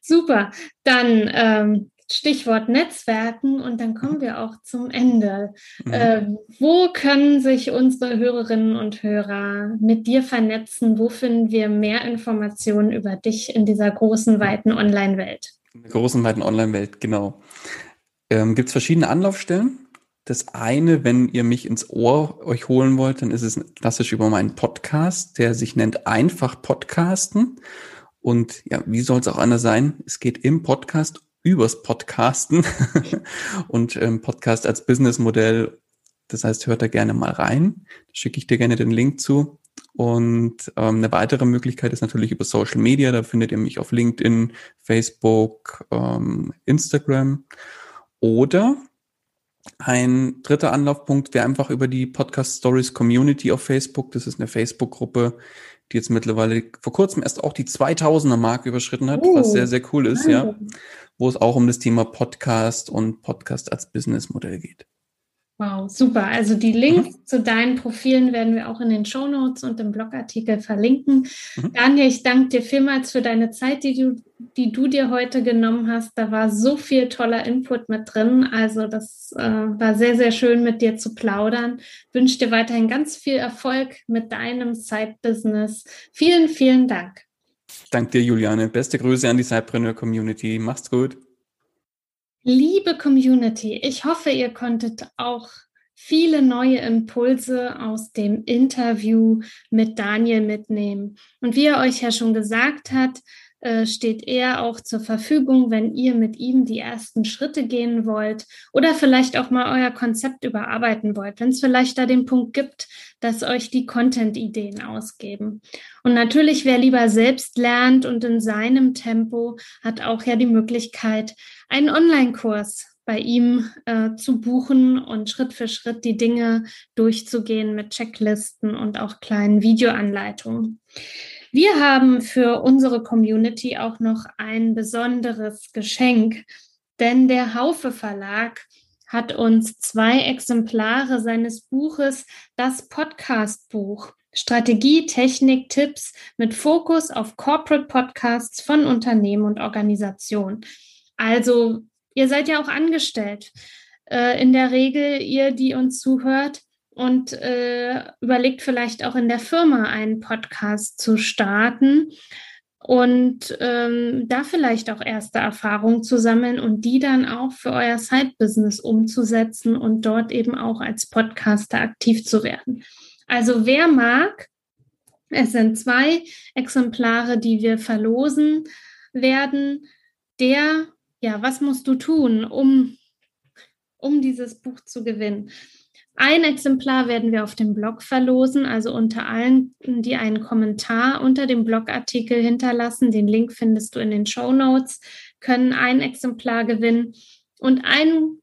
Super. Dann ähm, Stichwort Netzwerken und dann kommen wir auch zum Ende. Mhm. Äh, wo können sich unsere Hörerinnen und Hörer mit dir vernetzen? Wo finden wir mehr Informationen über dich in dieser großen, weiten Online-Welt? In der großen, weiten Online-Welt, genau. Ähm, Gibt es verschiedene Anlaufstellen? Das eine, wenn ihr mich ins Ohr euch holen wollt, dann ist es klassisch über meinen Podcast, der sich nennt Einfach Podcasten. Und ja, wie soll es auch anders sein? Es geht im Podcast übers Podcasten *laughs* und ähm, Podcast als Businessmodell. Das heißt, hört da gerne mal rein. Da schicke ich dir gerne den Link zu. Und ähm, eine weitere Möglichkeit ist natürlich über Social Media. Da findet ihr mich auf LinkedIn, Facebook, ähm, Instagram. Oder ein dritter Anlaufpunkt wäre einfach über die Podcast Stories Community auf Facebook. Das ist eine Facebook-Gruppe, die jetzt mittlerweile vor kurzem erst auch die 2000er Marke überschritten hat, oh, was sehr, sehr cool ist, ja. Wo es auch um das Thema Podcast und Podcast als Businessmodell geht. Wow, super. Also die Links mhm. zu deinen Profilen werden wir auch in den Show Notes und im Blogartikel verlinken. Mhm. Daniel, ich danke dir vielmals für deine Zeit, die du, die du dir heute genommen hast. Da war so viel toller Input mit drin. Also das äh, war sehr, sehr schön, mit dir zu plaudern. Ich wünsche dir weiterhin ganz viel Erfolg mit deinem Side-Business. Vielen, vielen Dank. Danke dir, Juliane. Beste Grüße an die Sidepreneur Community. Mach's gut. Liebe Community, ich hoffe, ihr konntet auch viele neue Impulse aus dem Interview mit Daniel mitnehmen. Und wie er euch ja schon gesagt hat, äh, steht er auch zur Verfügung, wenn ihr mit ihm die ersten Schritte gehen wollt oder vielleicht auch mal euer Konzept überarbeiten wollt, wenn es vielleicht da den Punkt gibt, dass euch die Content-Ideen ausgeben. Und natürlich, wer lieber selbst lernt und in seinem Tempo, hat auch ja die Möglichkeit, einen Online-Kurs bei ihm äh, zu buchen und Schritt für Schritt die Dinge durchzugehen mit Checklisten und auch kleinen Videoanleitungen. Wir haben für unsere Community auch noch ein besonderes Geschenk, denn der Haufe Verlag hat uns zwei Exemplare seines Buches, das Podcast-Buch, Strategie, Technik, Tipps mit Fokus auf Corporate Podcasts von Unternehmen und Organisationen. Also, ihr seid ja auch angestellt. Äh, in der Regel, ihr, die uns zuhört, und äh, überlegt vielleicht auch in der Firma einen Podcast zu starten und ähm, da vielleicht auch erste Erfahrungen zu sammeln und die dann auch für euer Side-Business umzusetzen und dort eben auch als Podcaster aktiv zu werden. Also wer mag, es sind zwei Exemplare, die wir verlosen werden. Der, ja, was musst du tun, um, um dieses Buch zu gewinnen? Ein Exemplar werden wir auf dem Blog verlosen, also unter allen, die einen Kommentar unter dem Blogartikel hinterlassen. Den Link findest du in den Show Notes, können ein Exemplar gewinnen. Und ein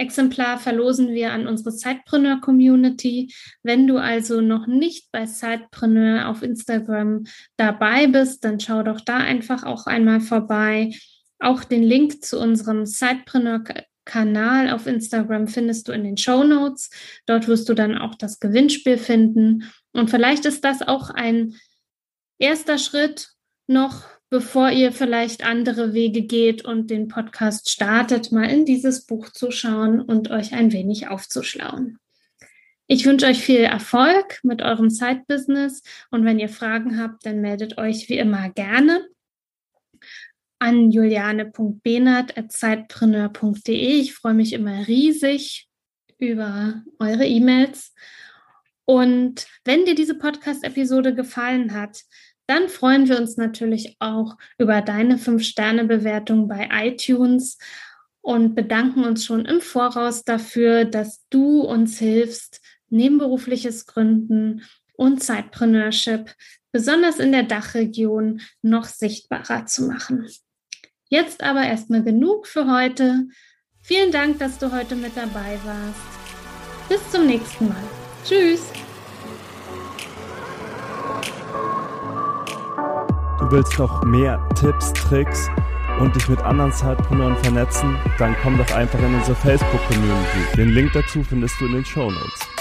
Exemplar verlosen wir an unsere Sidepreneur Community. Wenn du also noch nicht bei Sidepreneur auf Instagram dabei bist, dann schau doch da einfach auch einmal vorbei. Auch den Link zu unserem Sidepreneur Kanal auf Instagram findest du in den Show Notes. Dort wirst du dann auch das Gewinnspiel finden. Und vielleicht ist das auch ein erster Schritt noch, bevor ihr vielleicht andere Wege geht und den Podcast startet, mal in dieses Buch zu schauen und euch ein wenig aufzuschlauen. Ich wünsche euch viel Erfolg mit eurem Side-Business und wenn ihr Fragen habt, dann meldet euch wie immer gerne an juliane.benert.zeitpreneur.de. Ich freue mich immer riesig über eure E-Mails. Und wenn dir diese Podcast-Episode gefallen hat, dann freuen wir uns natürlich auch über deine 5-Sterne-Bewertung bei iTunes und bedanken uns schon im Voraus dafür, dass du uns hilfst, nebenberufliches Gründen und Zeitpreneurship besonders in der Dachregion noch sichtbarer zu machen. Jetzt aber erstmal genug für heute. Vielen Dank, dass du heute mit dabei warst. Bis zum nächsten Mal. Tschüss. Du willst noch mehr Tipps, Tricks und dich mit anderen Zeitpreneuren vernetzen? Dann komm doch einfach in unsere Facebook-Community. Den Link dazu findest du in den Show Notes.